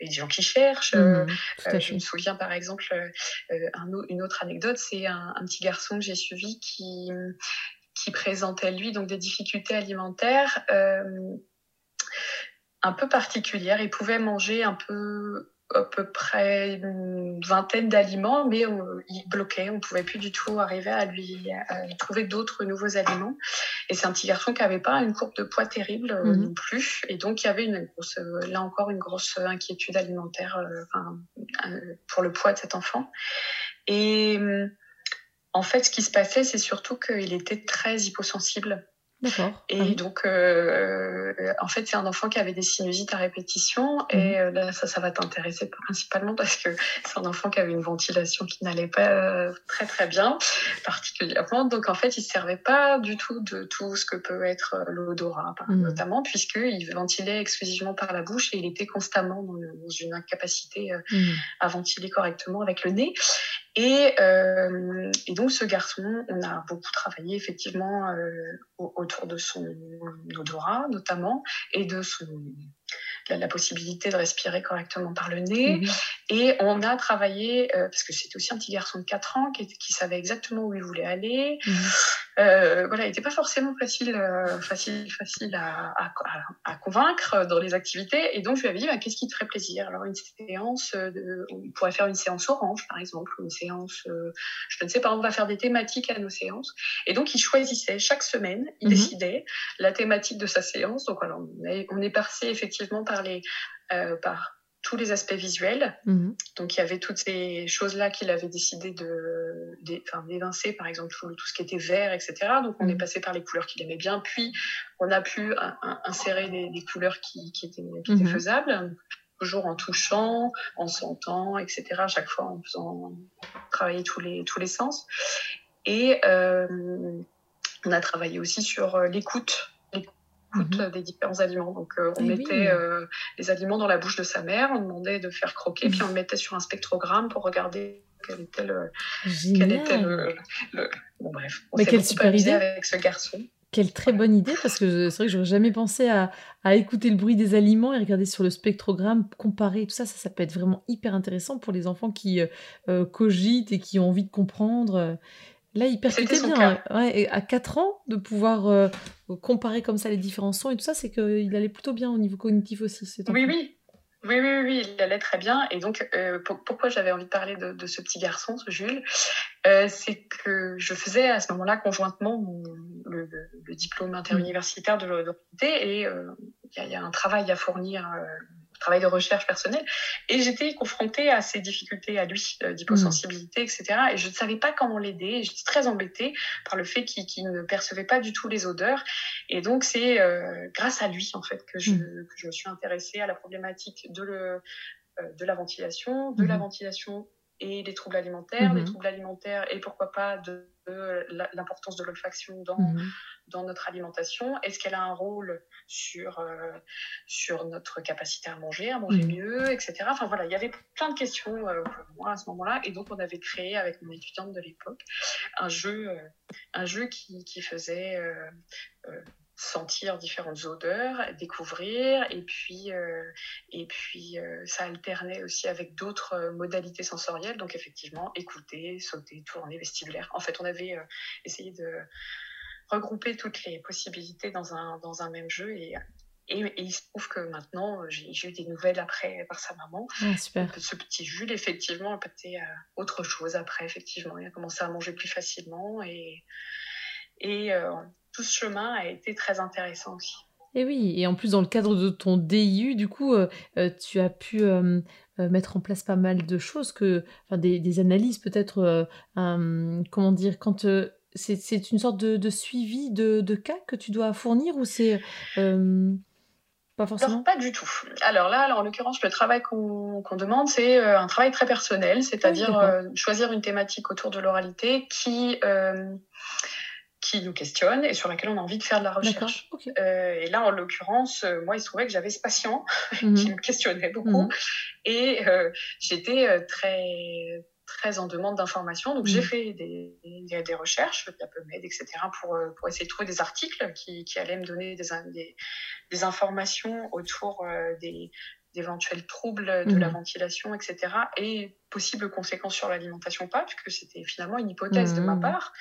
des gens qui cherchent. Mmh, euh, euh, je me souviens par exemple, un, une autre anecdote, c'est un, un, petit garçon que j'ai suivi qui, qui présentait lui donc des difficultés alimentaires un peu particulières. Il pouvait manger un peu à peu près une vingtaine d'aliments, mais il bloquait, on ne pouvait plus du tout arriver à lui trouver d'autres nouveaux aliments. Et c'est un petit garçon qui n'avait pas une courbe de poids terrible euh, mhm. non plus, et donc il y avait une grosse, euh, là encore une grosse inquiétude alimentaire euh, pour le poids de cet enfant. Et en fait, ce qui se passait, c'est surtout qu'il était très hyposensible D'accord. Et ah donc, euh, en fait, c'est un enfant qui avait des sinusites à répétition. Et mhm. euh, là, ça, ça va t'intéresser principalement parce que c'est un enfant qui avait une ventilation qui n'allait pas euh, très, très bien, particulièrement. Donc, en fait, il ne servait pas du tout de tout ce que peut être euh, l'odorat, mhm. notamment, puisqu'il ventilait exclusivement par la bouche et il était constamment dans, une incapacité mhm. à ventiler correctement avec le nez. Et, euh, et, donc ce garçon, on a beaucoup travaillé effectivement euh, autour de son odorat notamment et de son la, possibilité de respirer correctement par le nez. Mhm. Et on a travaillé, euh, parce que c'était aussi un petit garçon de 4 ans qui, qui savait exactement où il voulait aller. Mhm. Euh, voilà, il n'était pas forcément facile, euh, facile, facile à, à, à, convaincre dans les activités. Et donc, je lui avais dit, bah, qu'est-ce qui te ferait plaisir? Alors, une séance, de, on pourrait faire une séance orange, par exemple, une séance, je ne sais pas, on va faire des thématiques à nos séances. Et donc, il choisissait chaque semaine, il mhm. décidait la thématique de sa séance. Donc, alors, on est passé effectivement par les, euh, par tous les aspects visuels. Mhm. Donc il y avait toutes ces choses-là qu'il avait décidé de d'évincer, par exemple tout, ce qui était vert, etc. Donc on est mhm. passé par les couleurs qu'il aimait bien, puis on a pu insérer des, couleurs qui, étaient, mhm. faisables, toujours en touchant, en sentant, etc. À chaque fois en faisant travailler tous les, tous les sens. Et euh, on a travaillé aussi sur euh, l'écoute Mhm. des différents aliments. Donc, euh, on eh mettait euh, les aliments dans la bouche de sa mère, on demandait de faire croquer, puis on le mettait sur un spectrogramme pour regarder quel était le. Quel était le, Bon, bref. On Mais quelle super idée avec ce garçon. Quelle très bonne idée, parce que c'est vrai que j'aurais jamais pensé à, à, écouter le bruit des aliments et regarder sur le spectrogramme, comparer tout ça. Ça, ça peut être vraiment hyper intéressant pour les enfants qui euh, cogitent et qui ont envie de comprendre. Là, il percutait bien. Ouais, à 4 ans, de pouvoir euh, comparer comme ça les différents sons et tout ça, c'est qu'il allait plutôt bien au niveau cognitif aussi. Oui, oui. Oui, oui, oui, il allait très bien. Et donc, euh, pourquoi j'avais envie de parler de, ce petit garçon, ce Jules euh, C'est que je faisais à ce moment-là conjointement le, diplôme interuniversitaire de l'autorité et il y, a un travail à fournir travail de recherche personnelle. Et j'étais confrontée à ces difficultés à lui, euh, d'hyposensibilité, etc. Et je ne savais pas comment l'aider. J'étais très embêtée par le fait qu'il ne percevait pas du tout les odeurs. Et donc, c'est euh, grâce à lui, en fait, que je, mm. je, me suis intéressée à la problématique de, le, euh, de la ventilation, de la mm-hmm. ventilation et les troubles alimentaires, les mhm. troubles alimentaires et pourquoi pas de, l'importance de l'olfaction dans, mhm. dans notre alimentation. Est-ce qu'elle a un rôle sur, euh, sur notre capacité à manger, à manger mhm. mieux, etc. Enfin voilà, il y avait plein de questions euh, pour moi à ce moment-là. Et donc on avait créé avec mon étudiante de l'époque un jeu, euh, un jeu qui, qui faisait sentir différentes odeurs, découvrir, et puis, euh, et puis euh, ça alternait aussi avec d'autres euh, modalités sensorielles, donc effectivement écouter, sauter, tourner, vestibulaire. En fait, on avait essayé de regrouper toutes les possibilités dans un, dans un même jeu et et, il se trouve que maintenant, j'ai eu des nouvelles après par sa maman. Ah, super. ce petit Jules, effectivement, a été autre chose après, effectivement. Il a commencé à manger plus facilement et, et tout ce chemin a été très intéressant aussi. Et oui, et en plus dans le cadre de ton DIU, du coup, euh, euh, tu as pu euh, mettre en place pas mal de choses, que, enfin, des, analyses peut-être, comment dire, quand c'est une sorte de, suivi de, cas que tu dois fournir ou c'est pas forcément? Pas du tout. Alors là, en l'occurrence, le travail qu'on demande, c'est un travail très personnel, c'est-à-dire choisir une thématique autour de l'oralité qui qui nous questionne et sur laquelle on a envie de faire de la recherche. Euh, et là, en l'occurrence, euh, moi, il se trouvait que j'avais ce patient qui mhm. me questionnait beaucoup mhm. et euh, j'étais très très en demande d'informations. Donc, j'ai mhm. fait des, des, recherches via PubMed, etc., pour, pour essayer de trouver des articles qui, qui allaient me donner des, des, des informations autour des, d'éventuels troubles de la ventilation, etc., et possibles conséquences sur l'alimentation pas, puisque c'était finalement une hypothèse de ma part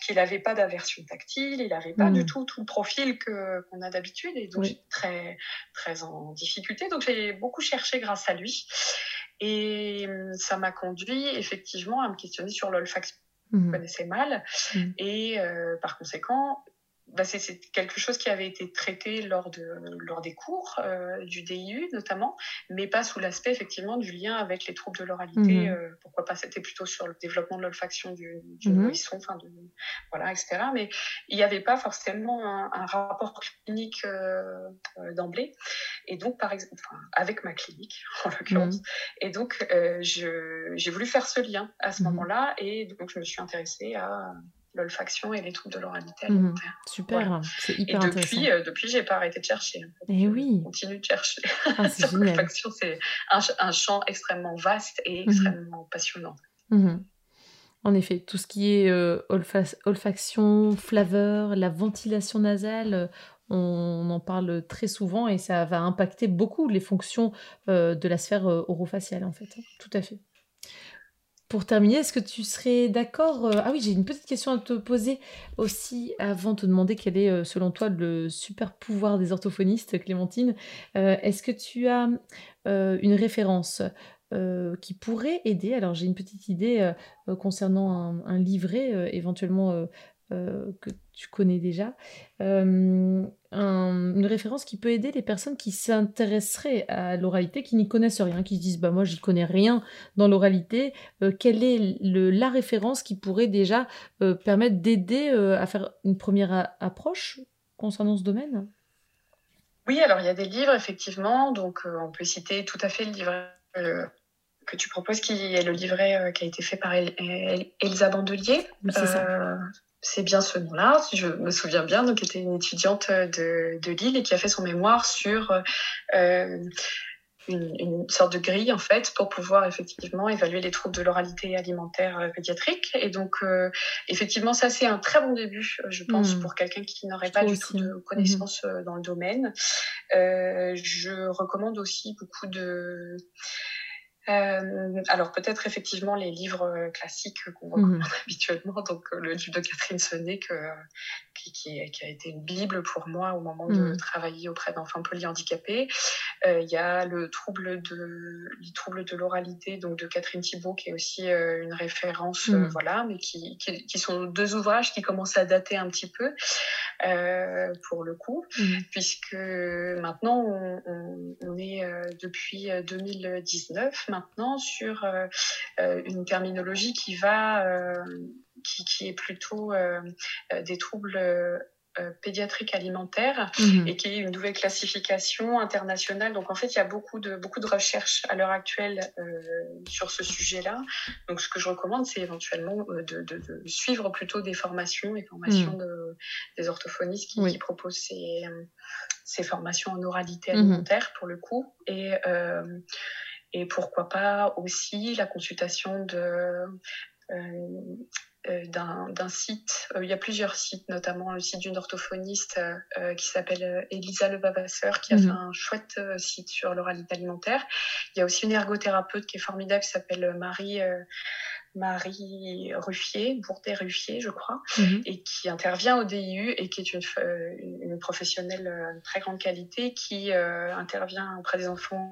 qu'il n'avait pas d'aversion tactile, il n'avait pas du hmm. tout tout le profil qu'on a d'habitude, et donc j'étais très, très en difficulté. Donc j'ai beaucoup cherché grâce à lui, et hum, ça m'a conduit effectivement à me questionner sur l'olfaction. Je hmm. connaissais mal, hmm. et euh, par conséquent, bah, c'est quelque chose qui avait été traité lors, de, lors des cours euh, du DIU notamment, mais pas sous l'aspect effectivement du lien avec les troubles de l'oralité. Mhm. Euh, pourquoi pas C'était plutôt sur le développement de l'olfaction du, du mhm. nourrisson, enfin de, voilà, etc. Mais il n'y avait pas forcément un, rapport clinique euh, d'emblée. Et donc, par exemple, avec ma clinique en l'occurrence. Mhm. Et donc, j'ai voulu faire ce lien à ce moment-là, et donc je me suis intéressée à l'olfaction et les troubles de l'oralité mhm. alimentaire. super, c'est hyper et depuis, intéressant. Euh, depuis, j'ai pas arrêté de chercher. Et eh oui. Je continue de chercher. Ah, l'olfaction, c'est un, un, champ extrêmement vaste et mhm. extrêmement passionnant. Mhm. En effet, tout ce qui est euh, olfaction, flaveur, la ventilation nasale, euh, on en parle très souvent et ça va impacter beaucoup les fonctions de la sphère orofaciale en fait. Hein. Tout à fait. Pour terminer, est-ce que tu serais d'accord euh, Ah oui, j'ai une petite question à te poser aussi avant de te demander quel est, euh, selon toi, le super pouvoir des orthophonistes, Clémentine. Euh, est-ce que tu as une référence qui pourrait aider? Alors, j'ai une petite idée concernant un, un livret, éventuellement que tu connais déjà, euh, une référence qui peut aider les personnes qui s'intéresseraient à l'oralité, qui n'y connaissent rien, qui se disent bah moi j'y connais rien dans l'oralité. Euh, quelle est la référence qui pourrait déjà permettre d'aider à faire une première approche concernant ce domaine? Oui, alors il y a des livres effectivement, donc on peut citer tout à fait le livre que tu proposes, qui est le livret qui a été fait par Elsa Bandelier. Oui, c'est bien ce nom-là, si je me souviens bien, donc qui était une étudiante de, de Lille et qui a fait son mémoire sur euh, une, une, sorte de grille en fait pour pouvoir effectivement évaluer les troubles de l'oralité alimentaire euh, pédiatrique. Et donc euh, effectivement ça c'est un très bon début, je pense, hmm. pour quelqu'un qui n'aurait pas du tout de connaissances hmm. dans le domaine. Euh, je recommande aussi beaucoup de euh, alors peut-être effectivement les livres euh, classiques qu'on recommande mhm. habituellement, donc euh, le livre de Catherine Sonnet qui, qui, a été une bible pour moi au moment de mhm. travailler auprès d'enfants polyhandicapés. Il y a le trouble de les troubles de l'oralité donc de Catherine Thibault qui est aussi une référence, mhm. voilà, mais qui, qui, qui, sont deux ouvrages qui commencent à dater un petit peu pour le coup, puisque maintenant on, on est depuis 2019 maintenant sur euh, euh, une terminologie qui va, euh, qui, qui, est plutôt des troubles pédiatrique alimentaire mhm. et qui est une nouvelle classification internationale. Donc en fait, il y a beaucoup de, beaucoup de recherches à l'heure actuelle sur ce sujet-là. Donc ce que je recommande, c'est éventuellement de, de, suivre plutôt des formations et formations mhm. de, des orthophonistes qui, proposent ces, ces, formations en oralité mhm. alimentaire pour le coup. Et et pourquoi pas aussi la consultation de, euh, euh, d'un site. Euh, il y a plusieurs sites, notamment le site d'une orthophoniste qui s'appelle Elisa Levavasseur, qui a mhm. fait un chouette site sur l'oralité alimentaire. Il y a aussi une ergothérapeute qui est formidable, qui s'appelle Marie. Marie Ruffier, Bourdet-Ruffier, je crois, mhm. et qui intervient au DIU et qui est une, une professionnelle de très grande qualité qui intervient auprès des enfants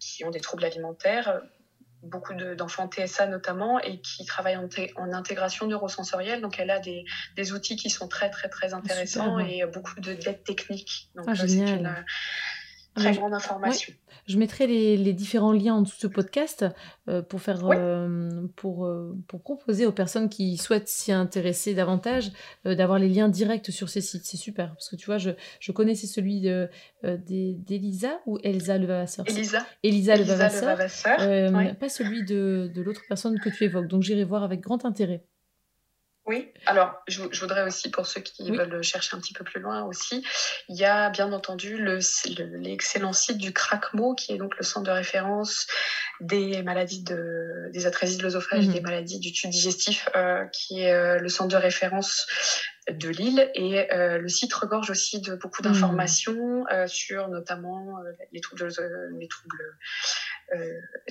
qui ont des troubles alimentaires beaucoup d'enfants TSA notamment et qui travaillent en, en intégration neurosensorielle. Donc elle a des, des, outils qui sont très très très intéressants et beaucoup d'aide technique. Donc ah, c'est une, très grande information. Je mettrai les, différents liens en dessous de ce podcast euh, pour faire euh, pour, euh, pour proposer aux personnes qui souhaitent s'y intéresser davantage d'avoir les liens directs sur ces sites. C'est super parce que tu vois, je, je connaissais celui de d'Elisa ou Elsa Levavasseur. Elisa. Elisa, Levavasseur. Pas celui de, de l'autre personne que tu évoques. Donc j'irai voir avec grand intérêt. Oui, alors je, voudrais aussi, pour ceux qui veulent chercher un petit peu plus loin aussi, il y a bien entendu l'excellent site du CRACMO, qui est donc le centre de référence des maladies de, des atrésies de l'œsophage, des maladies du tube digestif, euh, qui est euh, le centre de référence de Lille. Et euh, le site regorge aussi de beaucoup mhm. d'informations sur notamment les troubles, les troubles euh,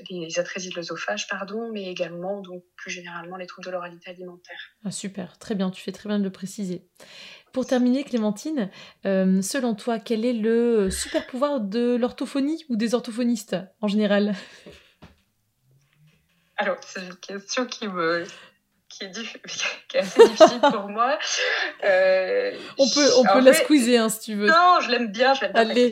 les atrésies de l'œsophage, pardon, mais également, donc plus généralement, les troubles de l'oralité alimentaire. Ah, super, très bien, tu fais très bien de le préciser. Pour terminer, Clémentine, euh, selon toi, quel est le super pouvoir de l'orthophonie ou des orthophonistes en général? Alors, c'est une question qui me, qui est, assez difficile pour moi. Euh, on peut, on peut la squeezer hein, si tu veux. Non, je l'aime bien, je l'aime bien.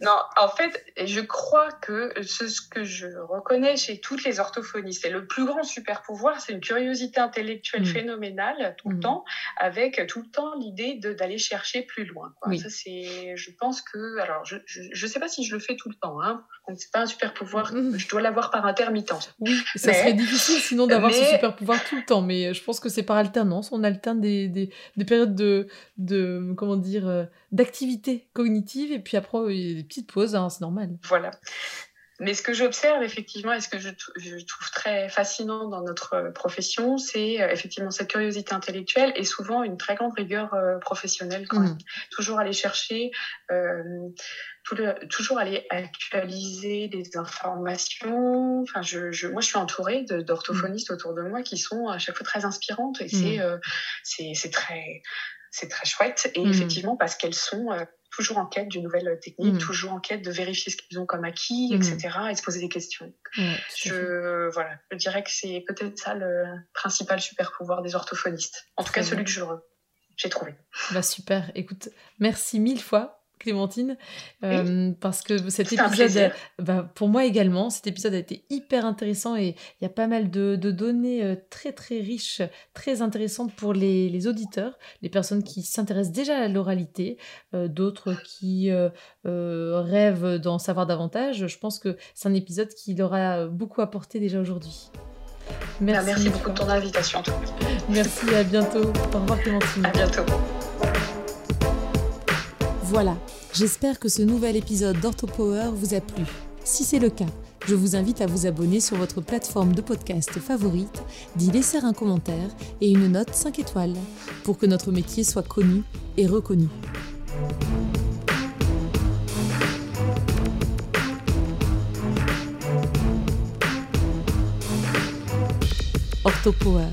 Non, en fait, je crois que ce, ce, que je reconnais chez toutes les orthophonistes, c'est le plus grand super pouvoir, c'est une curiosité intellectuelle mm. phénoménale tout le mm. temps, avec tout le temps l'idée d'aller chercher plus loin. Quoi. Ça, c'est, je pense que, alors, je, je, sais pas si je le fais tout le temps, hein. Donc, c'est pas un super pouvoir, mm. je dois l'avoir par intermittence. Oui, ça serait difficile sinon d'avoir ce super pouvoir tout le temps, mais je pense que c'est par alternance. On alterne des, des, des périodes de, comment dire, euh, d'activité cognitive et puis après, il y a des petites pauses, hein, c'est normal. Voilà. Mais ce que j'observe effectivement et ce que je, je, trouve très fascinant dans notre profession, c'est euh, effectivement cette curiosité intellectuelle et souvent une très grande rigueur euh, professionnelle. Quand mmh. Toujours aller chercher euh, toujours aller actualiser des informations. Enfin, je, je, moi, je suis entourée d'orthophonistes autour de moi qui sont à chaque fois très inspirantes et c'est mmh. euh, c'est très c'est très chouette. Et mmh. effectivement, parce qu'elles sont euh, toujours en quête d'une nouvelle technique, mmh. toujours en quête de vérifier ce qu'ils ont comme acquis, etc., et se poser des questions. je, voilà, je dirais que c'est peut-être ça le principal super pouvoir des orthophonistes. En tout cas, celui que j'ai trouvé. Bah super. Écoute, merci mille fois Clémentine, euh, parce que cet épisode, bah, pour moi également, cet épisode a été hyper intéressant et il y a pas mal de, données euh, très très riches, très intéressantes pour les, auditeurs, les personnes qui s'intéressent déjà à l'oralité, euh, d'autres qui rêvent d'en savoir davantage. Je pense que c'est un épisode qui leur a beaucoup apporté déjà aujourd'hui. Merci, merci beaucoup de ton invitation. Merci, à bientôt. Au revoir Clémentine. À bientôt. Voilà, j'espère que ce nouvel épisode d'OrthoPower vous a plu. Si c'est le cas, je vous invite à vous abonner sur votre plateforme de podcast favorite, d'y laisser un commentaire et une note 5 étoiles pour que notre métier soit connu et reconnu. OrthoPower